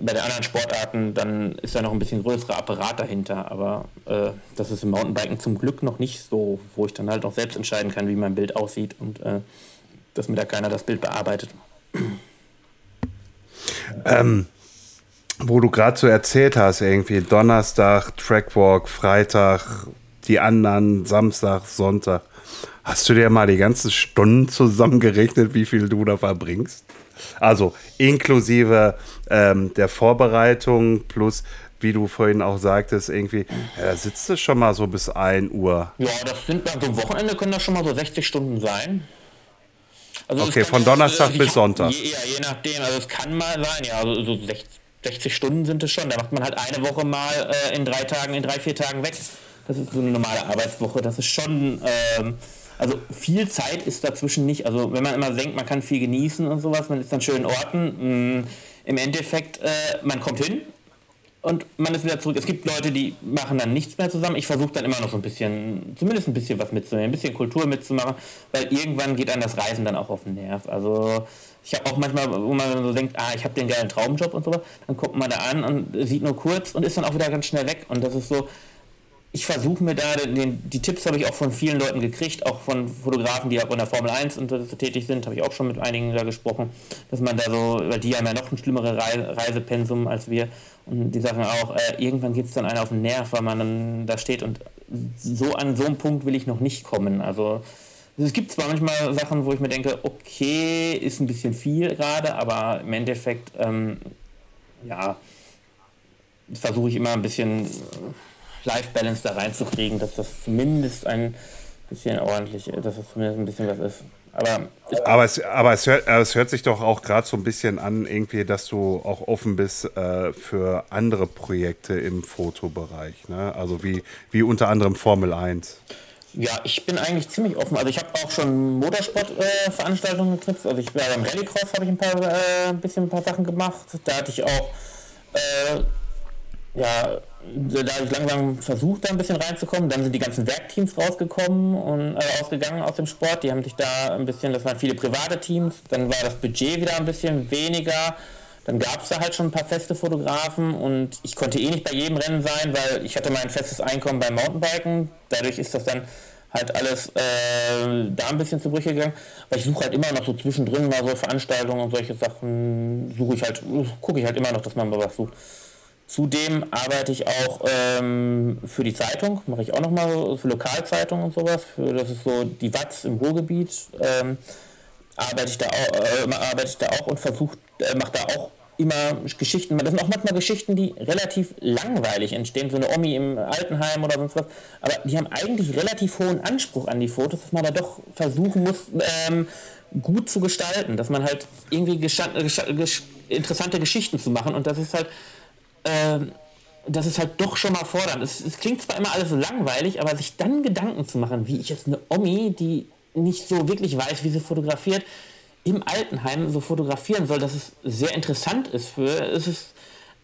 bei den anderen Sportarten, dann ist da noch ein bisschen größerer Apparat dahinter. Aber äh, das ist im Mountainbiken zum Glück noch nicht so, wo ich dann halt auch selbst entscheiden kann, wie mein Bild aussieht und äh, dass mir da keiner das Bild bearbeitet. Ähm, wo du gerade so erzählt hast, irgendwie Donnerstag, Trackwalk, Freitag, die anderen, Samstag, Sonntag. Hast du dir mal die ganzen Stunden zusammengerechnet, wie viel du da verbringst? Also inklusive ähm, der Vorbereitung plus, wie du vorhin auch sagtest, irgendwie, ja, da sitzt du schon mal so bis 1 Uhr. Ja, das sind dann so Wochenende können das schon mal so 60 Stunden sein. Also okay, von Donnerstag also bis Sonntag. Je, ja, je nachdem. Also es kann mal sein, ja, also so 60, 60 Stunden sind es schon. Da macht man halt eine Woche mal äh, in drei Tagen, in drei, vier Tagen weg. Das ist so eine normale Arbeitswoche. Das ist schon, ähm, also viel Zeit ist dazwischen nicht. Also wenn man immer denkt, man kann viel genießen und sowas, man ist an schönen Orten. Mh, mm, Im Endeffekt, äh, man kommt hin, und man ist wieder zurück. Es gibt Leute, die machen dann nichts mehr zusammen. Ich versuche dann immer noch so ein bisschen, zumindest ein bisschen was mitzunehmen, ein bisschen Kultur mitzumachen, weil irgendwann geht einem das Reisen dann auch auf den Nerv. Also ich habe auch manchmal, wo man so denkt, ah, ich habe den geilen Traumjob und so, dann guckt man da an und sieht nur kurz und ist dann auch wieder ganz schnell weg. Und das ist so, ich versuche mir da, den, die Tipps habe ich auch von vielen Leuten gekriegt, auch von Fotografen, die auch in der Formel 1 und so tätig sind, habe ich auch schon mit einigen da gesprochen, dass man da so, weil die haben ja noch ein schlimmeres Reisepensum als wir und die sagen auch, äh, irgendwann geht es dann einer auf den Nerv, weil man dann da steht und so an so einem Punkt will ich noch nicht kommen. Also es gibt zwar manchmal Sachen, wo ich mir denke, okay, ist ein bisschen viel gerade, aber im Endeffekt, ähm, ja, versuche ich immer ein bisschen Life-Balance da reinzukriegen, dass das zumindest ein bisschen ordentlich, dass das zumindest ein bisschen was ist. Aber, aber, es, aber es, hört, es hört sich doch auch gerade so ein bisschen an, irgendwie, dass du auch offen bist äh, für andere Projekte im Fotobereich. Ne? Also wie, wie unter anderem Formel 1. Ja, ich bin eigentlich ziemlich offen. Also ich habe auch schon Motorsportveranstaltungen äh, geknüpft. Also ich war beim Rallycross habe ich ein paar äh, ein bisschen ein paar Sachen gemacht. Da hatte ich auch äh, ja, da habe ich langsam versucht, da ein bisschen reinzukommen. Dann sind die ganzen Werkteams rausgekommen und äh, ausgegangen aus dem Sport. Die haben sich da ein bisschen, das waren viele private Teams. Dann war das Budget wieder ein bisschen weniger. Dann gab es da halt schon ein paar feste Fotografen und ich konnte eh nicht bei jedem Rennen sein, weil ich hatte mein festes Einkommen beim Mountainbiken. Dadurch ist das dann halt alles äh, da ein bisschen zu Brüche gegangen. Aber ich suche halt immer noch so zwischendrin mal so Veranstaltungen und solche Sachen, suche ich halt, gucke ich halt immer noch, dass man mal was sucht. Zudem arbeite ich auch ähm, für die Zeitung, mache ich auch nochmal für Lokalzeitungen und sowas. Für, das ist so die Watz im Ruhrgebiet. Ähm, arbeite, ich da auch, äh, arbeite ich da auch und versuche, äh, mache da auch immer Geschichten. Das sind auch manchmal Geschichten, die relativ langweilig entstehen. So eine Omi im Altenheim oder sonst was. Aber die haben eigentlich relativ hohen Anspruch an die Fotos, dass man da doch versuchen muss, ähm, gut zu gestalten. Dass man halt irgendwie interessante Geschichten zu machen. Und das ist halt ähm, das ist halt doch schon mal fordernd. Es, es, klingt zwar immer alles so langweilig, aber sich dann Gedanken zu machen, wie ich jetzt eine Omi, die nicht so wirklich weiß, wie sie fotografiert, im Altenheim so fotografieren soll, dass es sehr interessant ist für, es ist,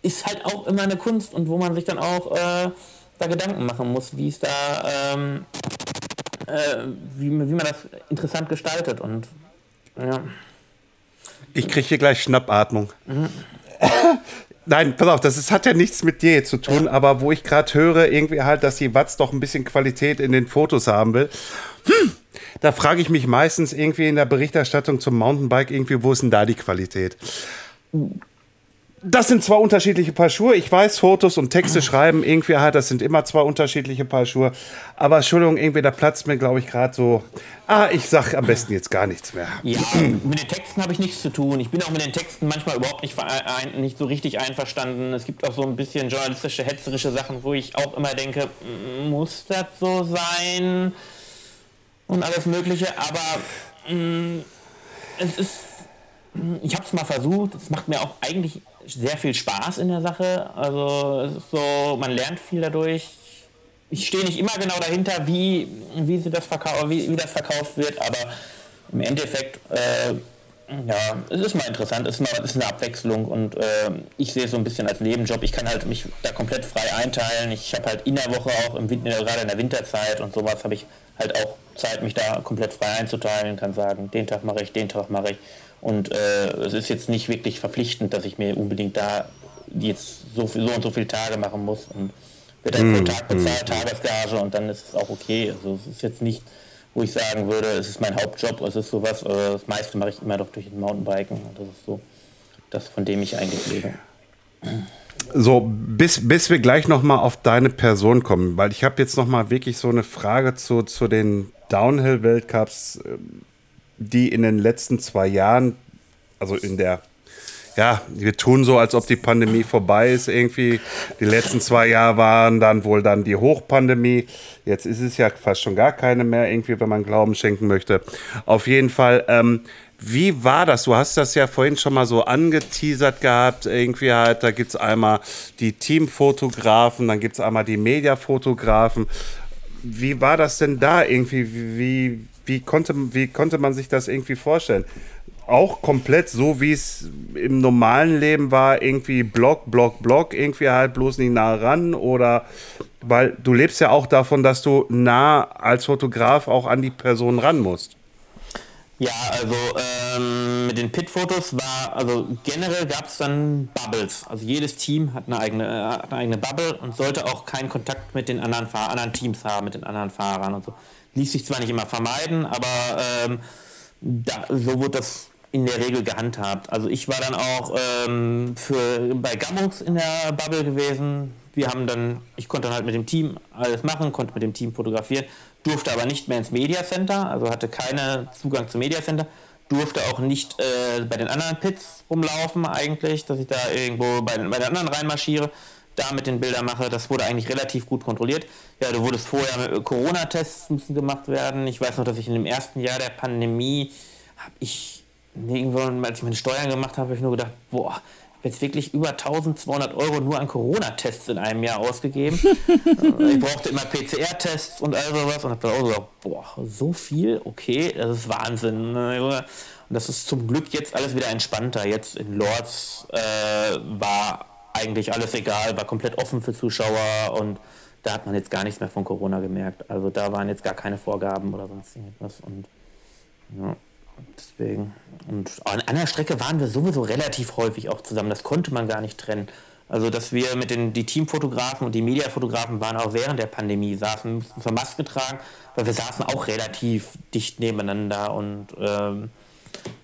ist halt auch immer eine Kunst und wo man sich dann auch äh, da Gedanken machen muss, wie es da, ähm, äh, wie, wie man das interessant gestaltet und ja. Ich kriege hier gleich Schnappatmung. Mhm. *laughs* Nein, pass auf, das ist, hat ja nichts mit dir zu tun, aber wo ich gerade höre, irgendwie halt, dass die Watz doch ein bisschen Qualität in den Fotos haben will. Hm, da frage ich mich meistens irgendwie in der Berichterstattung zum Mountainbike irgendwie, wo ist denn da die Qualität? Das sind zwei unterschiedliche Paar Schuhe. Ich weiß, Fotos und Texte *clears throat* schreiben irgendwie halt, das sind immer zwei unterschiedliche Paar Schuhe. Aber Entschuldigung, irgendwie da platzt mir, glaube ich, gerade so. Ah, ich sag am besten jetzt gar nichts mehr. Ja, mit den Texten habe ich nichts zu tun. Ich bin auch mit den Texten manchmal überhaupt nicht, nicht so richtig einverstanden. Es gibt auch so ein bisschen journalistische, hetzerische Sachen, wo ich auch immer denke, muss das so sein? Und alles Mögliche. Aber mh, mm, es ist ich habe es mal versucht. Es macht mir auch eigentlich sehr viel Spaß in der Sache. Also so, man lernt viel dadurch. Ich stehe nicht immer genau dahinter, wie, wie, sie das wie, wie das verkauft wird, aber im Endeffekt, äh, ja, es ist mal interessant, es ist, mal, es ist eine Abwechslung und äh, ich sehe es so ein bisschen als Nebenjob. Ich kann halt mich da komplett frei einteilen. Ich habe halt in der Woche auch, im, gerade in der Winterzeit und sowas, habe ich halt auch Zeit, mich da komplett frei einzuteilen, kann sagen, den Tag mache ich, den Tag mache ich. Und äh, es ist jetzt nicht wirklich verpflichtend, dass ich mir unbedingt da jetzt so, so und so viele Tage machen muss. Und wird dann mm, pro Tag bezahlt, mm. Tagesgage und dann ist es auch okay. Also es ist jetzt nicht, wo ich sagen würde, es ist mein Hauptjob, es ist sowas, äh, das meiste mache ich immer doch durch den Mountainbiken. Das ist so das, von dem ich eigentlich lebe. So, bis, bis wir gleich nochmal auf deine Person kommen, weil ich habe jetzt nochmal wirklich so eine Frage zu, zu den Downhill-Weltcups die in den letzten zwei Jahren, also in der, ja, wir tun so, als ob die Pandemie vorbei ist irgendwie. Die letzten zwei Jahre waren dann wohl dann die Hochpandemie. Jetzt ist es ja fast schon gar keine mehr irgendwie, wenn man Glauben schenken möchte. Auf jeden Fall, ähm, wie war das? Du hast das ja vorhin schon mal so angeteasert gehabt. Irgendwie halt, da gibt es einmal die Teamfotografen, dann gibt es einmal die Mediafotografen. Wie war das denn da irgendwie? Wie, wie konnte, wie konnte man sich das irgendwie vorstellen? Auch komplett so, wie es im normalen Leben war, irgendwie Block, Block, Block, irgendwie halt bloß nicht nah ran oder weil du lebst ja auch davon, dass du nah als Fotograf auch an die Person ran musst. Ja, also ähm, mit den Pit-Fotos war, also generell gab es dann Bubbles. Also jedes Team hat eine, eigene, äh, hat eine eigene Bubble und sollte auch keinen Kontakt mit den anderen, Fahr anderen Teams haben, mit den anderen Fahrern und so ließ sich zwar nicht immer vermeiden, aber ähm, da, so wurde das in der Regel gehandhabt. Also ich war dann auch ähm, für, bei Gammux in der Bubble gewesen. Wir haben dann, ich konnte dann halt mit dem Team alles machen, konnte mit dem Team fotografieren. durfte aber nicht mehr ins Media Center, also hatte keinen Zugang zum Media Center, durfte auch nicht äh, bei den anderen Pits rumlaufen eigentlich, dass ich da irgendwo bei, bei den anderen reinmarschiere, da mit den Bildern mache. Das wurde eigentlich relativ gut kontrolliert. Ja, du wurdest vorher mit Corona-Tests müssen gemacht werden. Ich weiß noch, dass ich in dem ersten Jahr der Pandemie habe ich irgendwann, als ich meine Steuern gemacht habe, habe ich nur gedacht, boah, jetzt wirklich über 1200 Euro nur an Corona-Tests in einem Jahr ausgegeben. *laughs* ich brauchte immer PCR-Tests und all sowas und habe dann auch gesagt, boah, so viel? Okay, das ist Wahnsinn. Und das ist zum Glück jetzt alles wieder entspannter. Jetzt in Lords äh, war eigentlich alles egal, war komplett offen für Zuschauer und da hat man jetzt gar nichts mehr von Corona gemerkt. Also da waren jetzt gar keine Vorgaben oder sonst irgendwas und ja. Deswegen. Und an einer Strecke waren wir sowieso relativ häufig auch zusammen. Das konnte man gar nicht trennen. Also, dass wir mit den die Teamfotografen und die Mediafotografen waren auch während der Pandemie, saßen, mussten zwar Maske tragen, weil wir saßen auch relativ dicht nebeneinander und ähm,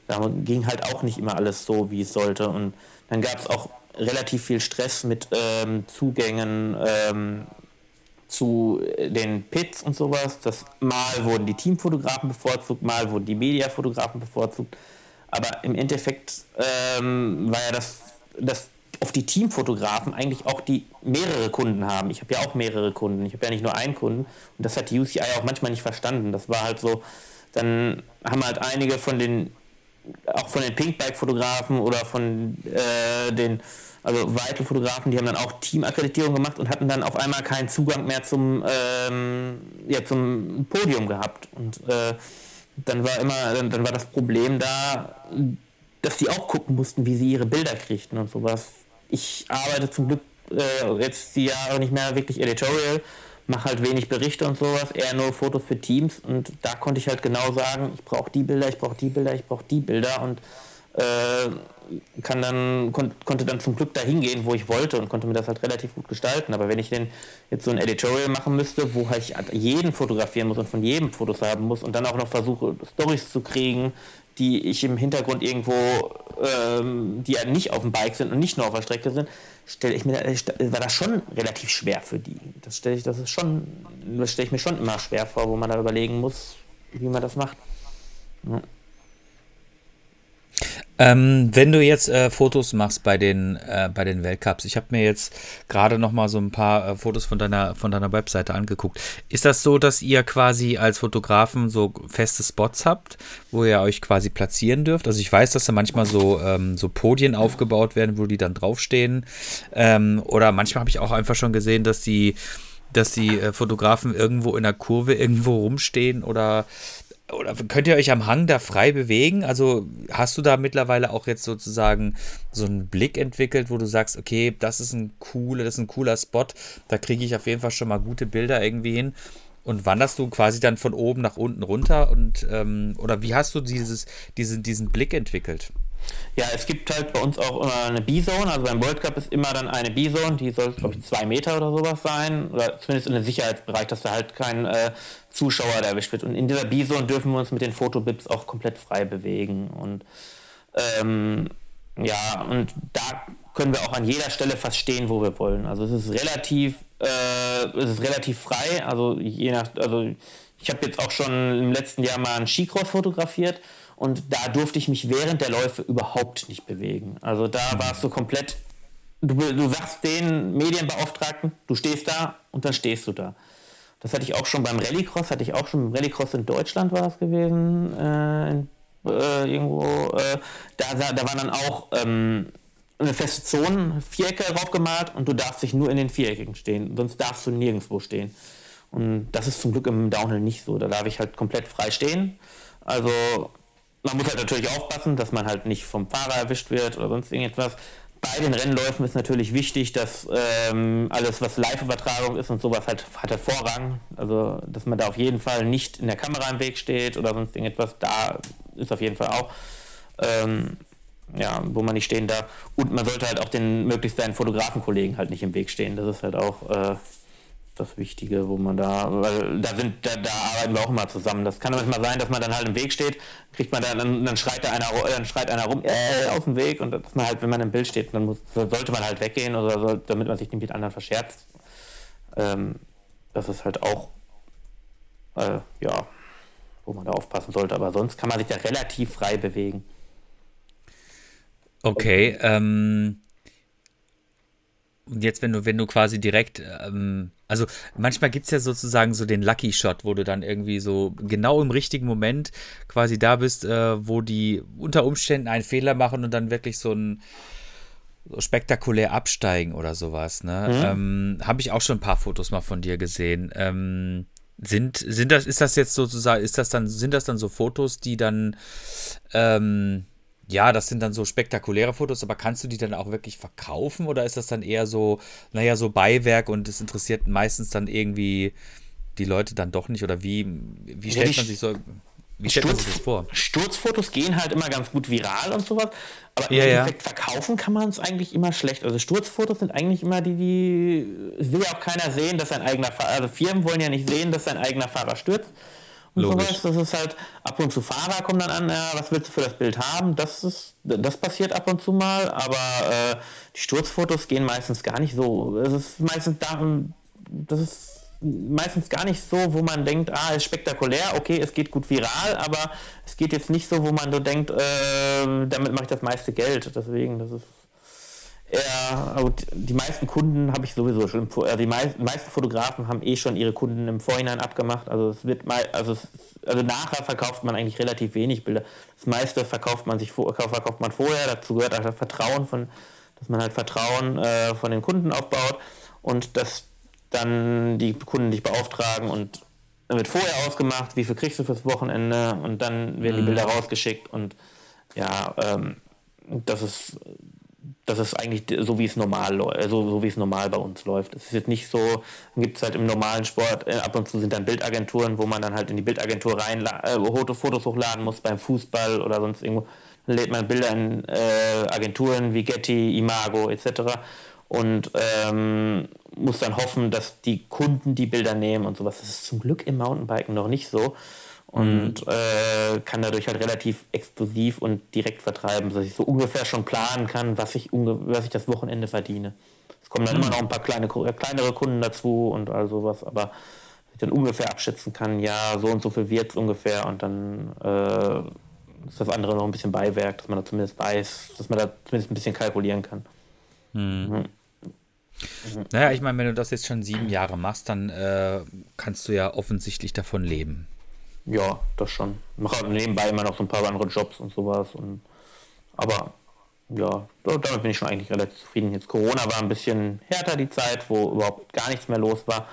da ging halt auch nicht immer alles so, wie es sollte. Und dann gab es auch relativ viel Stress mit ähm, Zugängen, ähm, zu den Pits und sowas. Das mal wurden die Teamfotografen bevorzugt, mal wurden die Mediafotografen bevorzugt. Aber im Endeffekt ähm, war ja das, das auf die Teamfotografen eigentlich auch die mehrere Kunden haben. Ich habe ja auch mehrere Kunden. Ich habe ja nicht nur einen Kunden. Und das hat die UCI auch manchmal nicht verstanden. Das war halt so, dann haben halt einige von den, auch von den Pinkbike-Fotografen oder von äh, den also weitere Fotografen, die haben dann auch Teamakkreditierung gemacht und hatten dann auf einmal keinen Zugang mehr zum, ähm, ja, zum Podium gehabt. Und äh, dann war immer, dann, dann, war das Problem da, dass die auch gucken mussten, wie sie ihre Bilder kriegten und sowas. Ich arbeite zum Glück äh, jetzt die Jahre nicht mehr wirklich editorial, mache halt wenig Berichte und sowas, eher nur Fotos für Teams. Und da konnte ich halt genau sagen, ich brauche die Bilder, ich brauche die Bilder, ich brauche die Bilder. Und äh, kann dann, kon konnte dann zum Glück dahin gehen, wo ich wollte und konnte mir das halt relativ gut gestalten. Aber wenn ich denn jetzt so ein Editorial machen müsste, wo halt ich jeden fotografieren muss und von jedem Fotos haben muss und dann auch noch versuche, Stories zu kriegen, die ich im Hintergrund irgendwo, ähm, die ja nicht auf dem Bike sind und nicht nur auf der Strecke sind, stelle ich mir, war das schon relativ schwer für die. Das stelle ich, das ist schon, das stelle ich mir schon immer schwer vor, wo man da überlegen muss, wie man das macht. Ja. Ähm, wenn du jetzt äh, Fotos machst bei den, äh, bei den Weltcups, ich habe mir jetzt gerade noch mal so ein paar äh, Fotos von deiner, von deiner Webseite angeguckt. Ist das so, dass ihr quasi als Fotografen so feste Spots habt, wo ihr euch quasi platzieren dürft? Also ich weiß, dass da manchmal so, ähm, so Podien aufgebaut werden, wo die dann draufstehen. Ähm, oder manchmal habe ich auch einfach schon gesehen, dass die dass die äh, Fotografen irgendwo in der Kurve irgendwo rumstehen oder oder könnt ihr euch am Hang da frei bewegen? Also hast du da mittlerweile auch jetzt sozusagen so einen Blick entwickelt, wo du sagst, okay, das ist ein cooler, das ist ein cooler Spot, da kriege ich auf jeden Fall schon mal gute Bilder irgendwie hin. Und wanderst du quasi dann von oben nach unten runter und ähm, oder wie hast du dieses, diesen, diesen Blick entwickelt? Ja, es gibt halt bei uns auch immer eine B-Zone, also beim World Cup ist immer dann eine B-Zone, die soll, glaube ich, zwei Meter oder sowas sein, oder zumindest in einem Sicherheitsbereich, dass da halt kein äh, Zuschauer erwischt wird. Und in dieser B-Zone dürfen wir uns mit den Fotobibs auch komplett frei bewegen. Und ähm, ja, und da können wir auch an jeder Stelle fast stehen, wo wir wollen. Also es ist relativ, äh, es ist relativ frei. Also je nach, also ich habe jetzt auch schon im letzten Jahr mal einen Skicross fotografiert und da durfte ich mich während der Läufe überhaupt nicht bewegen. Also da warst du komplett, du, du sagst den Medienbeauftragten, du stehst da und dann stehst du da. Das hatte ich auch schon beim Rallycross, hatte ich auch schon beim Rallycross in Deutschland war das gewesen, äh, in, äh, irgendwo. Äh, da, da waren dann auch ähm, eine feste Zone, Vierecke draufgemalt und du darfst dich nur in den Viereckigen stehen, sonst darfst du nirgendwo stehen. Und das ist zum Glück im Downhill nicht so. Da darf ich halt komplett frei stehen. Also man muss halt natürlich aufpassen, dass man halt nicht vom Fahrer erwischt wird oder sonst irgendetwas. Bei den Rennläufen ist natürlich wichtig, dass ähm, alles, was Live-Übertragung ist und sowas, halt, hat halt Vorrang. Also, dass man da auf jeden Fall nicht in der Kamera im Weg steht oder sonst irgendetwas. Da ist auf jeden Fall auch, ähm, ja, wo man nicht stehen darf. Und man sollte halt auch den möglichst seinen Fotografenkollegen halt nicht im Weg stehen. Das ist halt auch äh, das Wichtige, wo man da, weil da sind, da, da, arbeiten wir auch immer zusammen. Das kann manchmal sein, dass man dann halt im Weg steht, kriegt man dann, dann schreit da einer, dann schreit einer rum, äh, auf dem Weg und dass man halt, wenn man im Bild steht, dann muss, sollte man halt weggehen oder soll, damit man sich nicht mit anderen verscherzt. Ähm, das ist halt auch äh, ja, wo man da aufpassen sollte. Aber sonst kann man sich da relativ frei bewegen. Okay, ähm, und jetzt, wenn du, wenn du quasi direkt, ähm, also manchmal gibt es ja sozusagen so den Lucky Shot, wo du dann irgendwie so genau im richtigen Moment quasi da bist, äh, wo die unter Umständen einen Fehler machen und dann wirklich so ein so spektakulär absteigen oder sowas. Ne? Mhm. Ähm, Habe ich auch schon ein paar Fotos mal von dir gesehen. Ähm, sind, sind das, ist das jetzt sozusagen, ist das dann, sind das dann so Fotos, die dann ähm, ja, das sind dann so spektakuläre Fotos, aber kannst du die dann auch wirklich verkaufen oder ist das dann eher so, naja, so Beiwerk und es interessiert meistens dann irgendwie die Leute dann doch nicht oder wie, wie stellt man sich so, wie stellt Sturz, man sich das vor? Sturzfotos gehen halt immer ganz gut viral und sowas, aber ja, im Endeffekt ja. verkaufen kann man es eigentlich immer schlecht. Also Sturzfotos sind eigentlich immer die, die, es will ja auch keiner sehen, dass sein eigener Fahrer, also Firmen wollen ja nicht sehen, dass sein eigener Fahrer stürzt und Logisch. sowas. Das ist halt ab und zu Fahrer kommen dann an, ja, was willst du für das Bild haben? Das ist, das passiert ab und zu mal, aber äh, die Sturzfotos gehen meistens gar nicht so. Es ist meistens darum, das ist meistens gar nicht so, wo man denkt, ah, ist spektakulär, okay, es geht gut viral, aber es geht jetzt nicht so, wo man so denkt, äh, damit mache ich das meiste Geld. Deswegen, das ist ja, also die meisten Kunden habe ich sowieso schon, äh, die meisten Fotografen haben eh schon ihre Kunden im Vorhinein abgemacht. Also es wird mal, also, es, also nachher verkauft man eigentlich relativ wenig Bilder. Das meiste verkauft man sich verkauft man vorher. Dazu gehört auch das Vertrauen von, dass man halt Vertrauen äh, von den Kunden aufbaut und dass dann die Kunden dich beauftragen und dann wird vorher ausgemacht, wie viel kriegst du fürs Wochenende und dann werden die mhm. Bilder rausgeschickt und ja, ähm, das ist das ist eigentlich so, wie es normal so, so wie es normal bei uns läuft. Es ist jetzt nicht so, gibt es halt im normalen Sport, äh, ab und zu sind dann Bildagenturen, wo man dann halt in die Bildagentur rein äh, Fotos hochladen muss beim Fußball oder sonst irgendwo. Dann lädt man Bilder in äh, Agenturen wie Getty, Imago etc. Und ähm, muss dann hoffen, dass die Kunden die Bilder nehmen und sowas. Das ist zum Glück im Mountainbiken noch nicht so und mhm. äh, kann dadurch halt relativ exklusiv und direkt vertreiben, dass ich so ungefähr schon planen kann, was ich, was ich das Wochenende verdiene. Es kommen dann mhm. immer noch ein paar kleine, äh, kleinere Kunden dazu und all sowas, aber ich dann ungefähr abschätzen kann, ja, so und so viel wird es ungefähr und dann äh, ist das andere noch ein bisschen Beiwerk, dass man da zumindest weiß, dass man da zumindest ein bisschen kalkulieren kann. Mhm. Mhm. Naja, ich meine, wenn du das jetzt schon sieben Jahre machst, dann äh, kannst du ja offensichtlich davon leben. Ja, das schon. Ich mache nebenbei immer noch so ein paar andere Jobs und sowas. Und, aber ja, damit bin ich schon eigentlich relativ zufrieden. Jetzt Corona war ein bisschen härter die Zeit, wo überhaupt gar nichts mehr los war.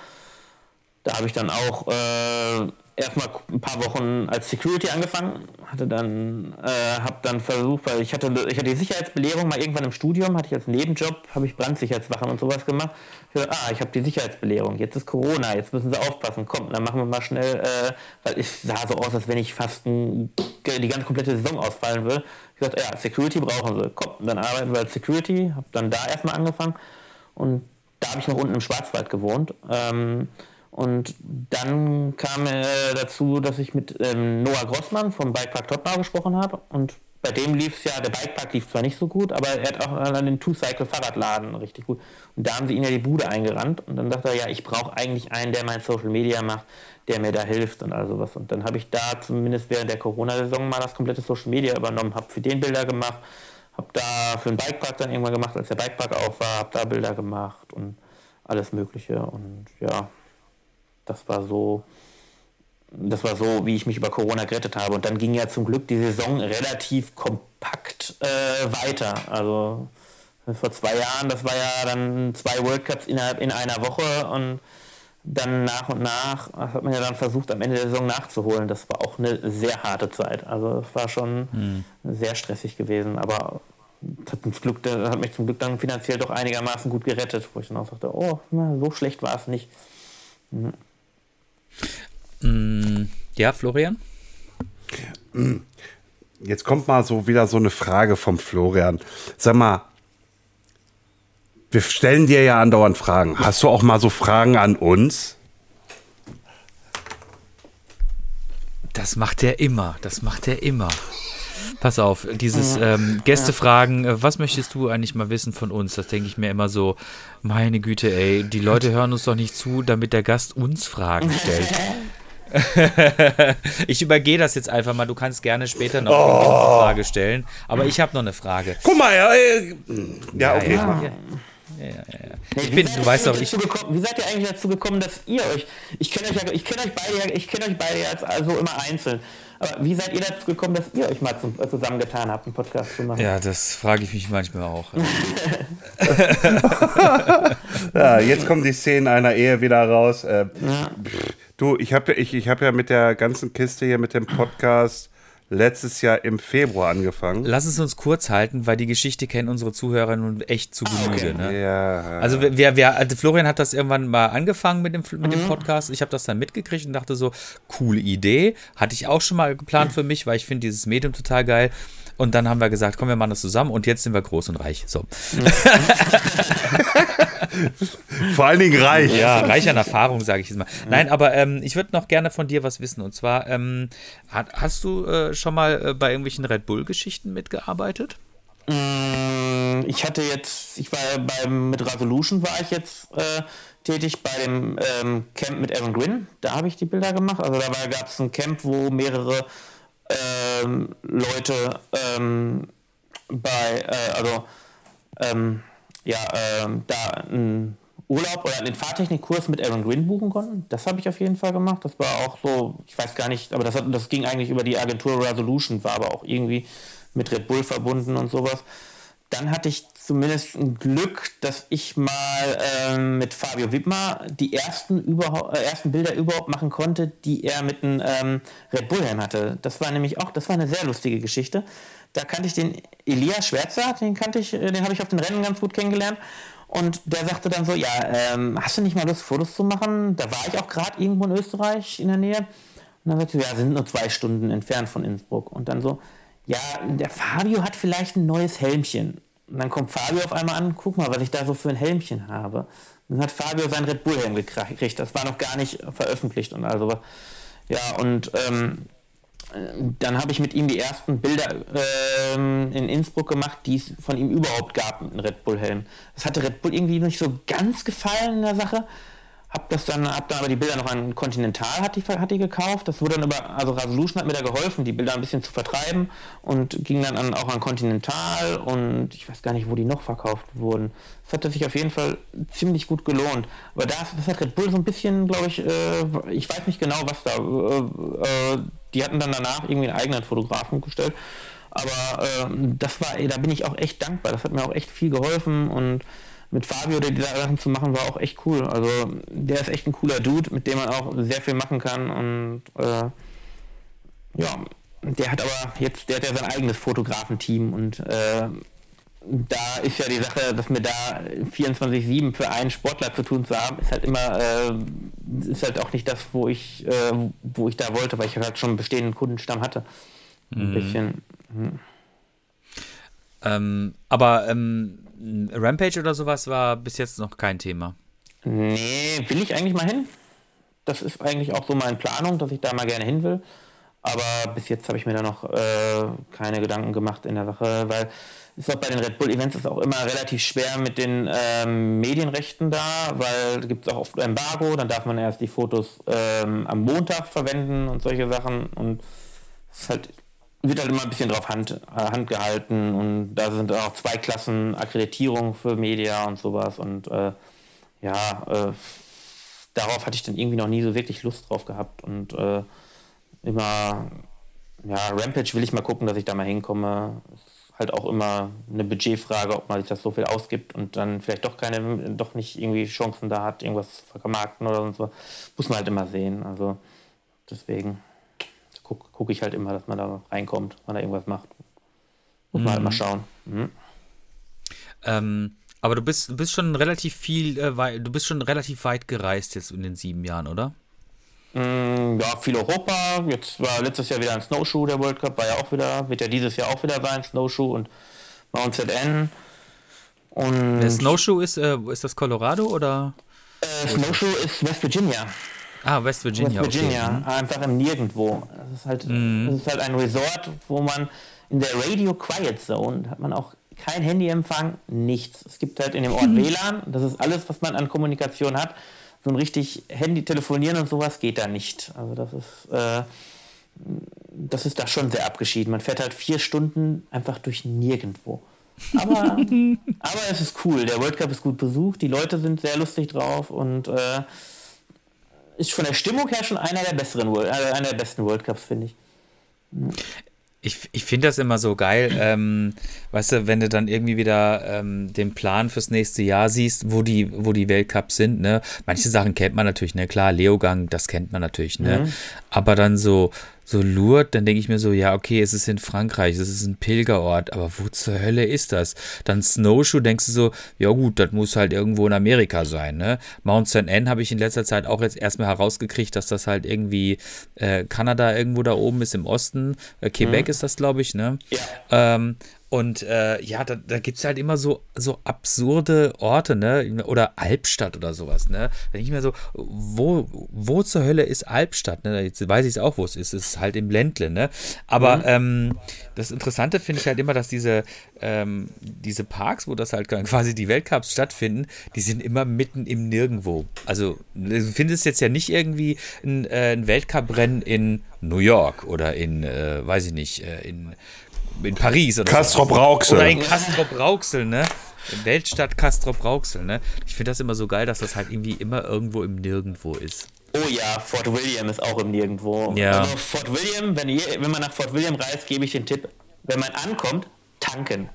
Da habe ich dann auch äh, erstmal ein paar Wochen als Security angefangen, hatte dann, äh, habe dann versucht, weil ich hatte, ich hatte die Sicherheitsbelehrung mal irgendwann im Studium, hatte ich als Nebenjob, habe ich Brandsicherheitswachen und sowas gemacht. Ich dachte, ah, ich habe die Sicherheitsbelehrung, jetzt ist Corona, jetzt müssen sie aufpassen, komm, dann machen wir mal schnell, äh, weil es sah so aus, als wenn ich fast ein, die ganz komplette Saison ausfallen würde. Ich dachte, ja, Security brauchen sie, komm, dann arbeiten wir als Security, habe dann da erstmal angefangen und da habe ich noch unten im Schwarzwald gewohnt. Ähm, und dann kam äh, dazu, dass ich mit ähm, Noah Grossmann vom Bikepark Tottenau gesprochen habe. Und bei dem lief es ja, der Bikepark lief zwar nicht so gut, aber er hat auch an den Two-Cycle-Fahrradladen richtig gut. Und da haben sie ihn ja die Bude eingerannt. Und dann dachte er, ja, ich brauche eigentlich einen, der mein Social Media macht, der mir da hilft und all sowas. Und dann habe ich da zumindest während der Corona-Saison mal das komplette Social Media übernommen, habe für den Bilder gemacht, habe da für den Bikepark dann irgendwann gemacht, als der Bikepark auf war, habe da Bilder gemacht und alles Mögliche. Und ja, das war so, das war so, wie ich mich über Corona gerettet habe. Und dann ging ja zum Glück die Saison relativ kompakt äh, weiter. Also vor zwei Jahren, das war ja dann zwei World Cups innerhalb in einer Woche und dann nach und nach hat man ja dann versucht, am Ende der Saison nachzuholen. Das war auch eine sehr harte Zeit. Also es war schon hm. sehr stressig gewesen, aber hat, Glück, hat mich zum Glück dann finanziell doch einigermaßen gut gerettet, wo ich dann auch sagte, oh, so schlecht war es nicht. Mhm. Mm, ja, Florian? Jetzt kommt mal so wieder so eine Frage vom Florian. Sag mal, wir stellen dir ja andauernd Fragen. Hast du auch mal so Fragen an uns? Das macht er immer. Das macht er immer. Pass auf, dieses ähm, Gästefragen, äh, was möchtest du eigentlich mal wissen von uns? Das denke ich mir immer so, meine Güte, ey, die Leute hören uns doch nicht zu, damit der Gast uns Fragen stellt. *laughs* ich übergehe das jetzt einfach mal. Du kannst gerne später noch oh. eine Frage stellen. Aber ich habe noch eine Frage. Guck mal, ja, äh, ja okay. Ja, ja. Ja, ja, ja. Ich bin, du weißt doch, ich. Gekommen, wie seid ihr eigentlich dazu gekommen, dass ihr euch. Ich kenne euch, ja, ich kenn euch beide, ich kenne euch beide jetzt also immer einzeln. Aber wie seid ihr dazu gekommen, dass ihr euch mal zum, äh, zusammengetan habt, einen Podcast zu machen? Ja, das frage ich mich manchmal auch. *laughs* ja, jetzt kommen die Szenen einer Ehe wieder raus. Äh, ja. Du, ich habe ich, ich hab ja mit der ganzen Kiste hier mit dem Podcast letztes Jahr im Februar angefangen. Lass es uns kurz halten, weil die Geschichte kennen unsere Zuhörer nun echt zu Genüge. Okay. Ne? Ja. Also wer, wer, also Florian hat das irgendwann mal angefangen mit dem, mit mhm. dem Podcast. Ich habe das dann mitgekriegt und dachte so, coole Idee. Hatte ich auch schon mal geplant für mich, weil ich finde dieses Medium total geil. Und dann haben wir gesagt, komm, wir machen das zusammen und jetzt sind wir groß und reich. So. *laughs* Vor allen Dingen reich. Ja, reich an Erfahrung, sage ich jetzt mal. Nein, aber ähm, ich würde noch gerne von dir was wissen. Und zwar, ähm, hast du äh, schon mal äh, bei irgendwelchen Red Bull-Geschichten mitgearbeitet? Mm, ich hatte jetzt, ich war beim, mit Resolution war ich jetzt äh, tätig bei dem ähm, Camp mit Aaron Gwynn. Da habe ich die Bilder gemacht. Also da gab es ein Camp, wo mehrere ähm, Leute ähm, bei, äh, also ähm, ja, ähm, da einen Urlaub oder einen Fahrtechnikkurs mit Aaron Green buchen konnten. Das habe ich auf jeden Fall gemacht. Das war auch so, ich weiß gar nicht, aber das, hat, das ging eigentlich über die Agentur Resolution, war aber auch irgendwie mit Red Bull verbunden und sowas. Dann hatte ich zumindest ein Glück, dass ich mal ähm, mit Fabio Wittmer die ersten, äh, ersten Bilder überhaupt machen konnte, die er mit einem ähm, Red Bull Helm hatte. Das war nämlich auch, das war eine sehr lustige Geschichte. Da kannte ich den Elias Schwärzer, den kannte ich, den habe ich auf den Rennen ganz gut kennengelernt. Und der sagte dann so, ja, ähm, hast du nicht mal Lust, Fotos zu machen? Da war ich auch gerade irgendwo in Österreich in der Nähe. Und dann sagte er, ja, sind nur zwei Stunden entfernt von Innsbruck. Und dann so, ja, der Fabio hat vielleicht ein neues Helmchen. Und dann kommt Fabio auf einmal an, guck mal, was ich da so für ein Helmchen habe. Und dann hat Fabio seinen Red Bull Helm gekriegt. Das war noch gar nicht veröffentlicht und also ja und ähm, dann habe ich mit ihm die ersten Bilder ähm, in Innsbruck gemacht, die es von ihm überhaupt gab mit einem Red Bull Helm. Das hatte Red Bull irgendwie nicht so ganz gefallen in der Sache. Hab das dann, hab dann aber die Bilder noch an Continental hat die, hat die gekauft. Das wurde dann über, also Resolution hat mir da geholfen, die Bilder ein bisschen zu vertreiben und ging dann an, auch an Continental und ich weiß gar nicht, wo die noch verkauft wurden. Das hat sich auf jeden Fall ziemlich gut gelohnt. Aber das, das hat Red Bull so ein bisschen, glaube ich, äh, ich weiß nicht genau, was da, äh, äh, die hatten dann danach irgendwie einen eigenen Fotografen gestellt. Aber äh, das war, da bin ich auch echt dankbar. Das hat mir auch echt viel geholfen und mit Fabio die Sachen zu machen, war auch echt cool. Also der ist echt ein cooler Dude, mit dem man auch sehr viel machen kann und äh, ja, der hat aber jetzt, der hat ja sein eigenes Fotografenteam und äh, da ist ja die Sache, dass mir da 24-7 für einen Sportler zu tun zu haben, ist halt immer, äh, ist halt auch nicht das, wo ich, äh, wo ich da wollte, weil ich halt schon einen bestehenden Kundenstamm hatte. Ein mhm. bisschen. Hm. Ähm, aber ähm, Rampage oder sowas war bis jetzt noch kein Thema. Nee, will ich eigentlich mal hin. Das ist eigentlich auch so meine Planung, dass ich da mal gerne hin will. Aber bis jetzt habe ich mir da noch äh, keine Gedanken gemacht in der Sache, weil ist auch bei den Red Bull Events ist auch immer relativ schwer mit den ähm, Medienrechten da, weil da gibt es auch oft Embargo, dann darf man erst die Fotos ähm, am Montag verwenden und solche Sachen und es ist halt wird halt immer ein bisschen drauf Hand, äh, Hand gehalten und da sind auch zwei Klassen Akkreditierung für Media und sowas und äh, ja, äh, darauf hatte ich dann irgendwie noch nie so wirklich Lust drauf gehabt und äh, immer, ja, Rampage will ich mal gucken, dass ich da mal hinkomme. Ist halt auch immer eine Budgetfrage, ob man sich das so viel ausgibt und dann vielleicht doch keine, doch nicht irgendwie Chancen da hat, irgendwas vermarkten oder was. Muss man halt immer sehen. Also deswegen gucke guck ich halt immer, dass man da reinkommt, wenn er irgendwas macht. Muss man halt mal mhm. schauen. Mhm. Ähm, aber du bist, du bist schon relativ viel, äh, du bist schon relativ weit gereist jetzt in den sieben Jahren, oder? Mm, ja, viel Europa. Jetzt war letztes Jahr wieder ein Snowshoe, der World Cup war ja auch wieder, wird ja dieses Jahr auch wieder sein, Snowshoe und Mount ZN. Und der Snowshoe ist, äh, ist das Colorado oder? Äh, Snowshoe ist West Virginia. Ah, West Virginia. West Virginia, okay. Mhm. einfach im Nirgendwo. Das ist, halt, mhm. das ist halt ein Resort, wo man in der Radio Quiet Zone hat man auch kein Handyempfang, nichts. Es gibt halt in dem Ort *laughs* WLAN, das ist alles, was man an Kommunikation hat. so ein richtig Handy telefonieren und sowas geht da nicht. Also das ist, äh, das ist da schon sehr abgeschieden. Man fährt halt vier Stunden einfach durch nirgendwo. Aber, *laughs* aber es ist cool. Der World Cup ist gut besucht, die Leute sind sehr lustig drauf und äh, ist von der Stimmung her schon einer der besseren, äh, einer der besten World Cups, finde ich. Ich, ich finde das immer so geil, ähm, weißt du, wenn du dann irgendwie wieder ähm, den Plan fürs nächste Jahr siehst, wo die, wo die Weltcups sind, ne? Manche Sachen kennt man natürlich, ne? Klar, Leogang, das kennt man natürlich, ne? Mhm. Aber dann so, so Lourdes, dann denke ich mir so, ja, okay, es ist in Frankreich, es ist ein Pilgerort, aber wo zur Hölle ist das? Dann Snowshoe, denkst du so, ja gut, das muss halt irgendwo in Amerika sein, ne? Mount St. Anne habe ich in letzter Zeit auch jetzt erstmal herausgekriegt, dass das halt irgendwie äh, Kanada irgendwo da oben ist im Osten. Äh, Quebec mhm. ist das, glaube ich, ne? Ja. Ähm, und äh, ja, da, da gibt es halt immer so, so absurde Orte, ne? Oder Albstadt oder sowas, ne? Da denke ich mir so, wo, wo zur Hölle ist Albstadt? Ne? Jetzt weiß ich es auch, wo es ist. Es ist halt im Ländle, ne? Aber mhm. ähm, das Interessante finde ich halt immer, dass diese, ähm, diese Parks, wo das halt *laughs* quasi die Weltcups stattfinden, die sind immer mitten im Nirgendwo. Also du findest jetzt ja nicht irgendwie ein, äh, ein Weltcuprennen in New York oder in, äh, weiß ich nicht, äh, in in Paris oder Castrop Rauxel. Oder in Castrop Rauxel, ne? In Weltstadt Castrop Rauxel, ne? Ich finde das immer so geil, dass das halt irgendwie immer irgendwo im Nirgendwo ist. Oh ja, Fort William ist auch im Nirgendwo. Ja. Also Fort William, wenn, ihr, wenn man nach Fort William reist, gebe ich den Tipp, wenn man ankommt, tanken.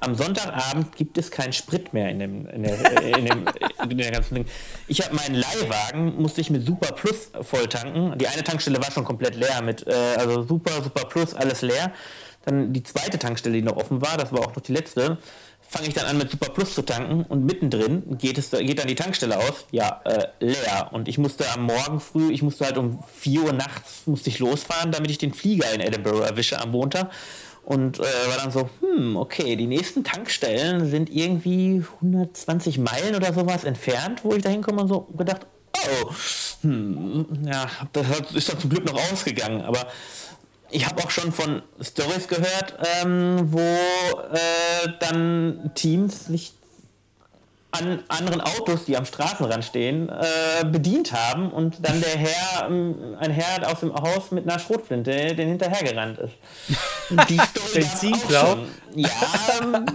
Am Sonntagabend gibt es keinen Sprit mehr in dem, in der, in dem, in der ganzen Ding. Ich habe meinen Leihwagen, musste ich mit Super Plus voll tanken. Die eine Tankstelle war schon komplett leer mit, äh, also Super, Super Plus, alles leer. Dann die zweite Tankstelle, die noch offen war, das war auch noch die letzte, fange ich dann an mit Super Plus zu tanken und mittendrin geht, es, geht dann die Tankstelle aus, ja, äh, leer. Und ich musste am Morgen früh, ich musste halt um 4 Uhr nachts musste ich losfahren, damit ich den Flieger in Edinburgh erwische am Montag. Und äh, war dann so, hm, okay, die nächsten Tankstellen sind irgendwie 120 Meilen oder sowas entfernt, wo ich da hinkomme und so gedacht, oh, hm, ja, das ist dann zum Glück noch ausgegangen, aber ich habe auch schon von Stories gehört, ähm, wo äh, dann Teams sich an anderen Autos, die am Straßenrand stehen, äh, bedient haben und dann der Herr, ähm, ein Herr aus dem Haus mit einer Schrotflinte, den hinterhergerannt ist. Die Story Benzinklau? Ja. Ähm,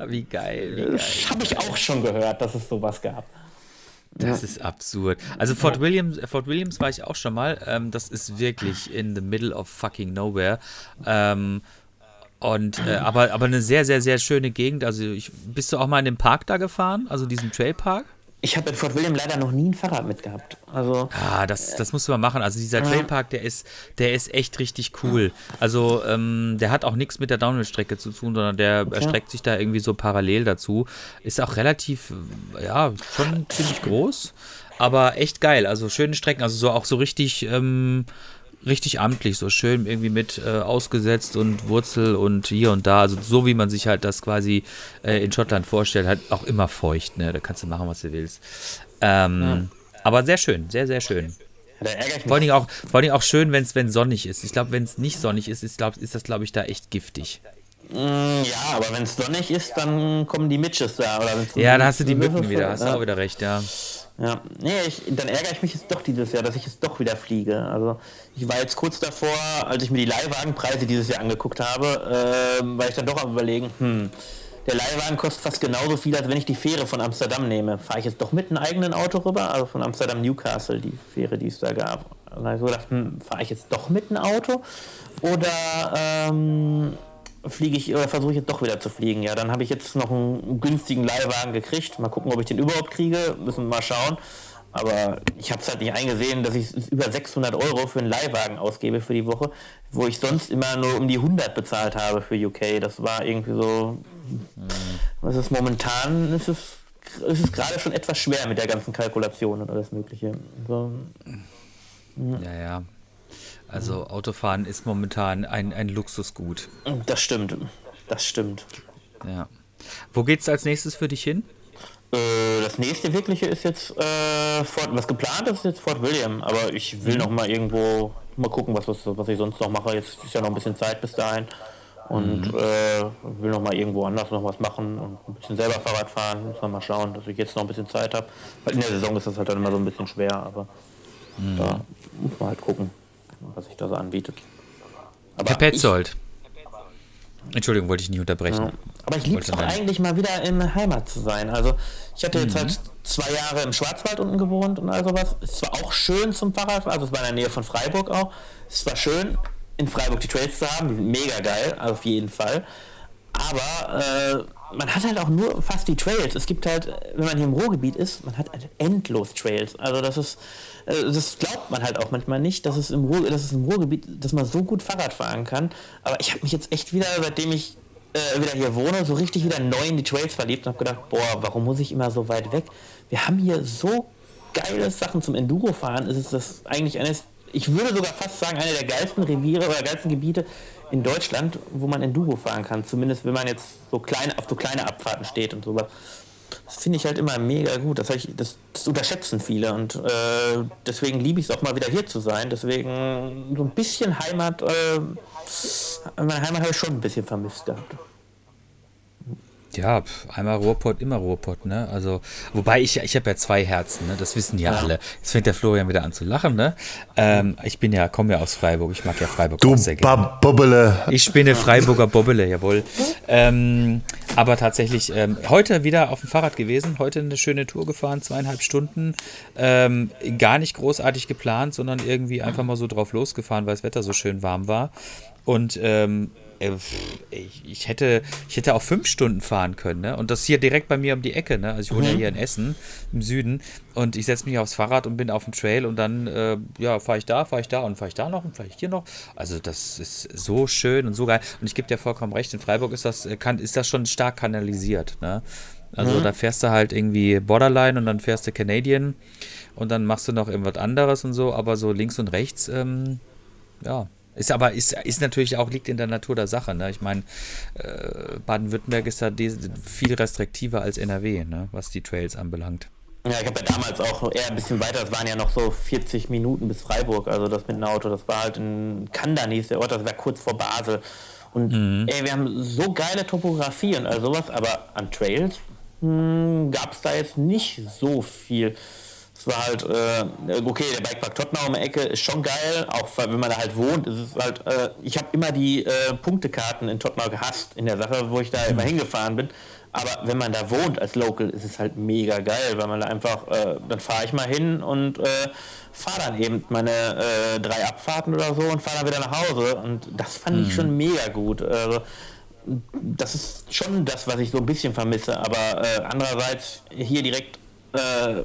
*laughs* wie geil. Wie geil. Das habe ich auch schon gehört, dass es sowas gab. Das ja. ist absurd. Also Fort Williams, Fort Williams war ich auch schon mal. Ähm, das ist wirklich in the middle of fucking nowhere. Ähm, und äh, aber, aber eine sehr, sehr, sehr schöne Gegend. Also ich, bist du auch mal in den Park da gefahren? Also diesen Trailpark? Ich habe in Fort William leider noch nie ein Fahrrad mitgehabt. Also, ah, das, das musst du mal machen. Also dieser Trailpark, der ist, der ist echt richtig cool. Also ähm, der hat auch nichts mit der Downhill-Strecke zu tun, sondern der okay. erstreckt sich da irgendwie so parallel dazu. Ist auch relativ, ja, schon ziemlich groß, aber echt geil. Also schöne Strecken, also so auch so richtig ähm, richtig amtlich, so schön irgendwie mit äh, ausgesetzt und Wurzel und hier und da. Also so wie man sich halt das quasi äh, in Schottland vorstellt, halt auch immer feucht, ne? Da kannst du machen, was du willst. Ähm, ja. Aber sehr schön, sehr, sehr schön. Ja, vor allen Dingen auch, vor allen Dingen auch schön, wenn es sonnig ist. Ich glaube, wenn es nicht sonnig ist, ist, glaub, ist das, glaube ich, da echt giftig. Mm, ja, aber wenn es sonnig ist, dann kommen die Mitches da. Oder ja, dann hast du die Mücken wieder, hast du auch wieder recht, ja. Ja, nee, ich, dann ärgere ich mich jetzt doch dieses Jahr, dass ich jetzt doch wieder fliege. Also ich war jetzt kurz davor, als ich mir die Leihwagenpreise dieses Jahr angeguckt habe, äh, war ich dann doch am überlegen, hm, der Leihwagen kostet fast genauso viel, als wenn ich die Fähre von Amsterdam nehme. Fahre ich jetzt doch mit einem eigenen Auto rüber, also von Amsterdam Newcastle, die Fähre, die es da gab. Und habe ich so gedacht, hm, fahre ich jetzt doch mit einem Auto oder ähm, fliege ich oder versuche ich jetzt doch wieder zu fliegen. Ja, dann habe ich jetzt noch einen günstigen Leihwagen gekriegt. Mal gucken, ob ich den überhaupt kriege. Müssen wir mal schauen. Aber ich habe es halt nicht eingesehen, dass ich über 600 Euro für einen Leihwagen ausgebe für die Woche, wo ich sonst immer nur um die 100 bezahlt habe für UK. Das war irgendwie so. Was ist momentan? Ist es, ist es gerade schon etwas schwer mit der ganzen Kalkulation und alles Mögliche. So. Ja, ja. Also Autofahren ist momentan ein, ein Luxusgut. Das stimmt. Das stimmt. Ja. Wo geht's als nächstes für dich hin? Äh, das nächste wirkliche ist jetzt äh, Fort, was geplant ist, ist jetzt Fort William, aber ich will mhm. noch mal irgendwo mal gucken, was, was, was ich sonst noch mache. Jetzt ist ja noch ein bisschen Zeit bis dahin. Und mhm. äh, will noch mal irgendwo anders noch was machen und ein bisschen selber Fahrrad fahren. Muss man mal schauen, dass ich jetzt noch ein bisschen Zeit habe. Weil in der Saison ist das halt dann immer so ein bisschen schwer, aber mhm. da muss man halt gucken, was sich da so anbietet. Aber Herr Petzold. Entschuldigung, wollte ich nicht unterbrechen. Ja. Aber ich liebe es auch eigentlich mal wieder in Heimat zu sein. Also ich hatte jetzt mhm. halt zwei Jahre im Schwarzwald unten gewohnt und all sowas. Es war auch schön zum Fahrrad, also es war in der Nähe von Freiburg auch. Es war schön, in Freiburg die Trails zu haben, die sind mega geil, auf jeden Fall. Aber äh, man hat halt auch nur fast die Trails. Es gibt halt, wenn man hier im Ruhrgebiet ist, man hat halt endlos Trails. Also das ist, äh, das glaubt man halt auch manchmal nicht, dass es im, Ruhr, dass es im Ruhrgebiet, dass man so gut Fahrrad fahren kann. Aber ich habe mich jetzt echt wieder, seitdem ich äh, wieder hier wohne, so richtig wieder neu in die Trails verliebt und habe gedacht, boah, warum muss ich immer so weit weg? Wir haben hier so geile Sachen zum Enduro-Fahren. Ist es das eigentlich eines, ich würde sogar fast sagen, eine der geilsten Reviere oder geilsten Gebiete in Deutschland, wo man Enduro fahren kann. Zumindest wenn man jetzt so kleine, auf so kleine Abfahrten steht und sowas. Das finde ich halt immer mega gut. Das, ich, das, das unterschätzen viele und äh, deswegen liebe ich es auch mal wieder hier zu sein. Deswegen so ein bisschen Heimat, äh, meine Heimat habe ich schon ein bisschen vermisst gehabt. Ja, einmal Ruhrpott, immer Ruhrpott, ne? Also, wobei ich, ich habe ja zwei Herzen, ne? Das wissen ja, ja, alle. Jetzt fängt der Florian wieder an zu lachen, ne? Ähm, ich bin ja, komme ja aus Freiburg, ich mag ja Freiburg du auch sehr gerne. Bobbele. Ich bin eine Freiburger Bobbele, jawohl. Ähm, aber tatsächlich ähm, heute wieder auf dem Fahrrad gewesen, heute eine schöne Tour gefahren, zweieinhalb Stunden. Ähm, gar nicht großartig geplant, sondern irgendwie einfach mal so drauf losgefahren, weil das Wetter so schön warm war. Und ähm, äh, ich, ich, hätte, ich hätte auch fünf Stunden fahren können, ne? Und das hier direkt bei mir um die Ecke, ne? Also ich wohne mhm. ja hier in Essen im Süden und ich setze mich aufs Fahrrad und bin auf dem Trail und dann, äh, ja, fahre ich da, fahre ich da und fahre ich da noch und fahre ich hier noch. Also das ist so schön und so geil. Und ich gebe dir vollkommen recht, in Freiburg ist das, äh, kann, ist das schon stark kanalisiert, ne? Also mhm. da fährst du halt irgendwie Borderline und dann fährst du Canadian und dann machst du noch irgendwas anderes und so, aber so links und rechts, ähm, ja, ist aber ist, ist natürlich auch, liegt in der Natur der Sache. Ne? Ich meine, äh, Baden-Württemberg ist da viel restriktiver als NRW, ne? was die Trails anbelangt. Ja, ich habe ja damals auch eher ein bisschen weiter, es waren ja noch so 40 Minuten bis Freiburg, also das mit dem Auto, das war halt in Kandan hieß der Ort, das war kurz vor Basel. Und mhm. ey, wir haben so geile Topografie und all sowas, aber an Trails hm, gab es da jetzt nicht so viel es war halt, äh, okay, der Bikepark Tottenham um die Ecke ist schon geil, auch wenn man da halt wohnt. Ist es halt, äh, ich habe immer die äh, Punktekarten in Tottenham gehasst in der Sache, wo ich da immer mhm. hingefahren bin. Aber wenn man da wohnt als Local, ist es halt mega geil, weil man da einfach, äh, dann fahre ich mal hin und äh, fahre dann eben meine äh, drei Abfahrten oder so und fahre dann wieder nach Hause. Und das fand mhm. ich schon mega gut. Also, das ist schon das, was ich so ein bisschen vermisse. Aber äh, andererseits hier direkt äh,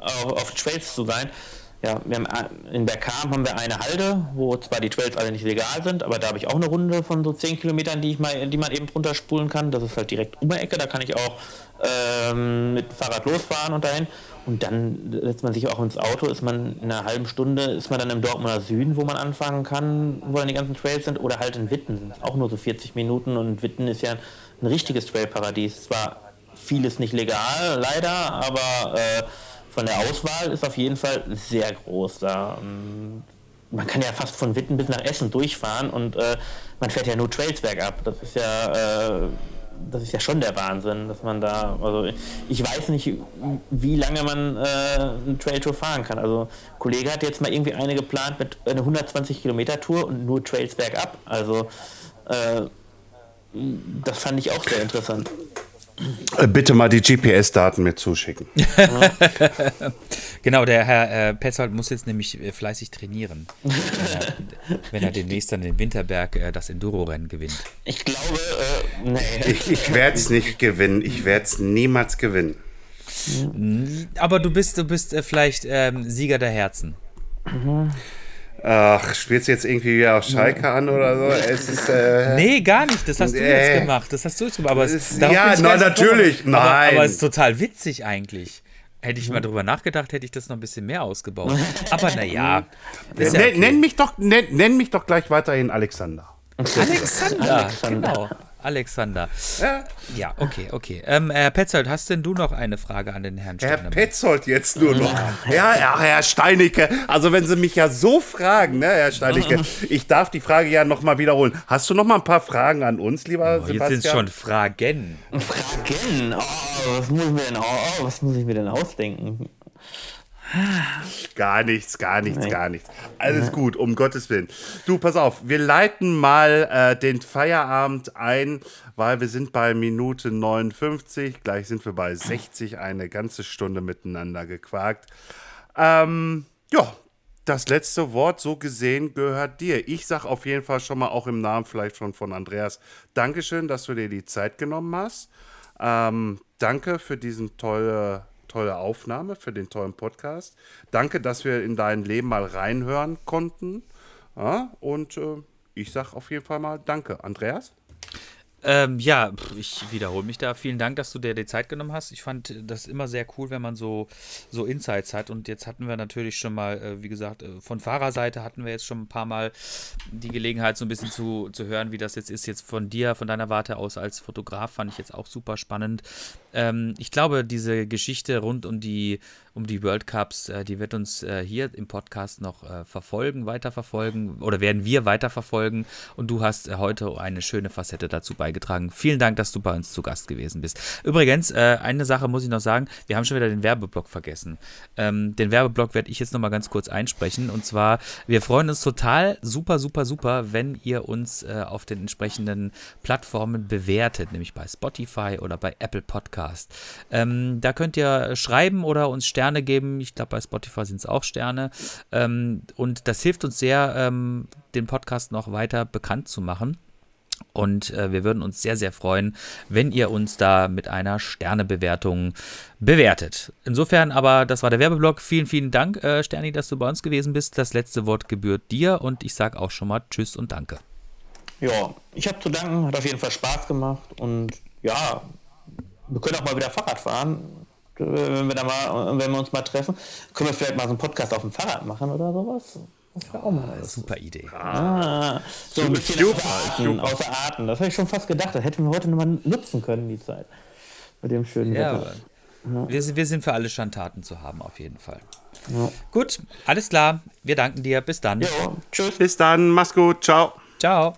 auf, auf Trails zu sein. Ja, wir haben in Bergkam haben wir eine Halde, wo zwar die Trails alle nicht legal sind, aber da habe ich auch eine Runde von so 10 Kilometern, die, ich mal, die man eben runterspulen kann. Das ist halt direkt um die Ecke, da kann ich auch ähm, mit dem Fahrrad losfahren und dahin. Und dann setzt man sich auch ins Auto, ist man in einer halben Stunde, ist man dann im Dortmunder Süden, wo man anfangen kann, wo dann die ganzen Trails sind, oder halt in Witten, auch nur so 40 Minuten und Witten ist ja ein richtiges Trailparadies. Zwar vieles nicht legal, leider, aber äh, von der Auswahl ist auf jeden Fall sehr groß da. Ähm, man kann ja fast von Witten bis nach Essen durchfahren und äh, man fährt ja nur Trails bergab. Das ist ja, äh, das ist ja schon der Wahnsinn, dass man da, also ich weiß nicht, wie lange man äh, eine Trailtour fahren kann. Also ein Kollege hat jetzt mal irgendwie eine geplant mit einer 120 Kilometer Tour und nur Trails bergab. Also äh, das fand ich auch sehr interessant. Äh, bitte mal die GPS-Daten mir zuschicken. *laughs* genau, der Herr äh, Petzold muss jetzt nämlich äh, fleißig trainieren, wenn er, wenn er demnächst dann den Winterberg äh, das Enduro-Rennen gewinnt. Ich glaube, äh, nee. Ich, ich werde es nicht gewinnen. Ich werde es niemals gewinnen. Aber du bist, du bist äh, vielleicht ähm, Sieger der Herzen. Mhm. Ach, spielst du jetzt irgendwie wieder auf Schalke an oder so? Es ist, äh, nee, gar nicht. Das hast du äh, jetzt gemacht. Das hast du jetzt gemacht. Aber es, ja, na, natürlich. Nein. Aber, aber es ist total witzig eigentlich. Hätte ich mal drüber nachgedacht, hätte ich das noch ein bisschen mehr ausgebaut. *laughs* Aber naja. Ja okay. nenn, mich doch, nenn, nenn mich doch gleich weiterhin Alexander. Alexander, Alexander. genau. Alexander. Ja, ja okay, okay. Ähm, Herr Petzold, hast denn du noch eine Frage an den Herrn Herr Steinemann? Petzold jetzt nur noch. *laughs* Ja, ja, Herr Steinecke. Also wenn Sie mich ja so fragen, ne, Herr Steinecke, *laughs* ich darf die Frage ja noch mal wiederholen. Hast du noch mal ein paar Fragen an uns, lieber Oh, Sebastian? jetzt sind es schon Fragen. Fragen. Oh, was muss ich mir denn, oh, was muss ich mir denn ausdenken? Gar nichts, gar nichts, gar nichts. Alles gut, um Gottes Willen. Du, pass auf, wir leiten mal äh, den Feierabend ein, weil wir sind bei Minute 59, gleich sind wir bei 60, eine ganze Stunde miteinander gequakt. Ähm, ja, das letzte Wort so gesehen gehört dir. Ich sag auf jeden Fall schon mal auch im Namen vielleicht schon von Andreas, Dankeschön, dass du dir die Zeit genommen hast. Ähm, danke für diesen tolle, tolle Aufnahme, für den tollen Podcast. Danke, dass wir in dein Leben mal reinhören konnten. Ja, und äh, ich sag auf jeden Fall mal Danke. Andreas? Ähm, ja, ich wiederhole mich da. Vielen Dank, dass du dir die Zeit genommen hast. Ich fand das immer sehr cool, wenn man so, so Insights hat. Und jetzt hatten wir natürlich schon mal, äh, wie gesagt, äh, von Fahrerseite hatten wir jetzt schon ein paar Mal die Gelegenheit, so ein bisschen zu, zu hören, wie das jetzt ist. Jetzt von dir, von deiner Warte aus als Fotograf, fand ich jetzt auch super spannend. Ähm, ich glaube, diese Geschichte rund um die, um die World Cups, äh, die wird uns äh, hier im Podcast noch äh, verfolgen, weiterverfolgen oder werden wir weiterverfolgen. Und du hast heute eine schöne Facette dazu beigetragen. Vielen Dank, dass du bei uns zu Gast gewesen bist. Übrigens, eine Sache muss ich noch sagen, wir haben schon wieder den Werbeblock vergessen. Ähm, den Werbeblock werde ich jetzt noch mal ganz kurz einsprechen. Und zwar, wir freuen uns total, super, super, super, wenn ihr uns auf den entsprechenden Plattformen bewertet, nämlich bei Spotify oder bei Apple Podcast. Ähm, da könnt ihr schreiben oder uns Sterne geben. Ich glaube, bei Spotify sind es auch Sterne. Ähm, und das hilft uns sehr, ähm, den Podcast noch weiter bekannt zu machen. Und äh, wir würden uns sehr, sehr freuen, wenn ihr uns da mit einer Sternebewertung bewertet. Insofern aber, das war der Werbeblock. Vielen, vielen Dank, äh, Sterni, dass du bei uns gewesen bist. Das letzte Wort gebührt dir und ich sage auch schon mal Tschüss und Danke. Ja, ich habe zu danken, hat auf jeden Fall Spaß gemacht und ja, wir können auch mal wieder Fahrrad fahren, wenn wir da mal, wenn wir uns mal treffen. Können wir vielleicht mal so einen Podcast auf dem Fahrrad machen oder sowas? Das wäre auch mal was. Super Idee. Ah, so ein bisschen außer Atem, außer Atem. Das habe ich schon fast gedacht. Das hätten wir heute nochmal nutzen können, die Zeit. Mit dem schönen Ja, Wetter. wir, sind, wir sind für alle Schandtaten zu haben, auf jeden Fall. Gut, alles klar. Wir danken dir. Bis dann. Ja, tschüss. Bis dann, mach's gut, ciao. Ciao.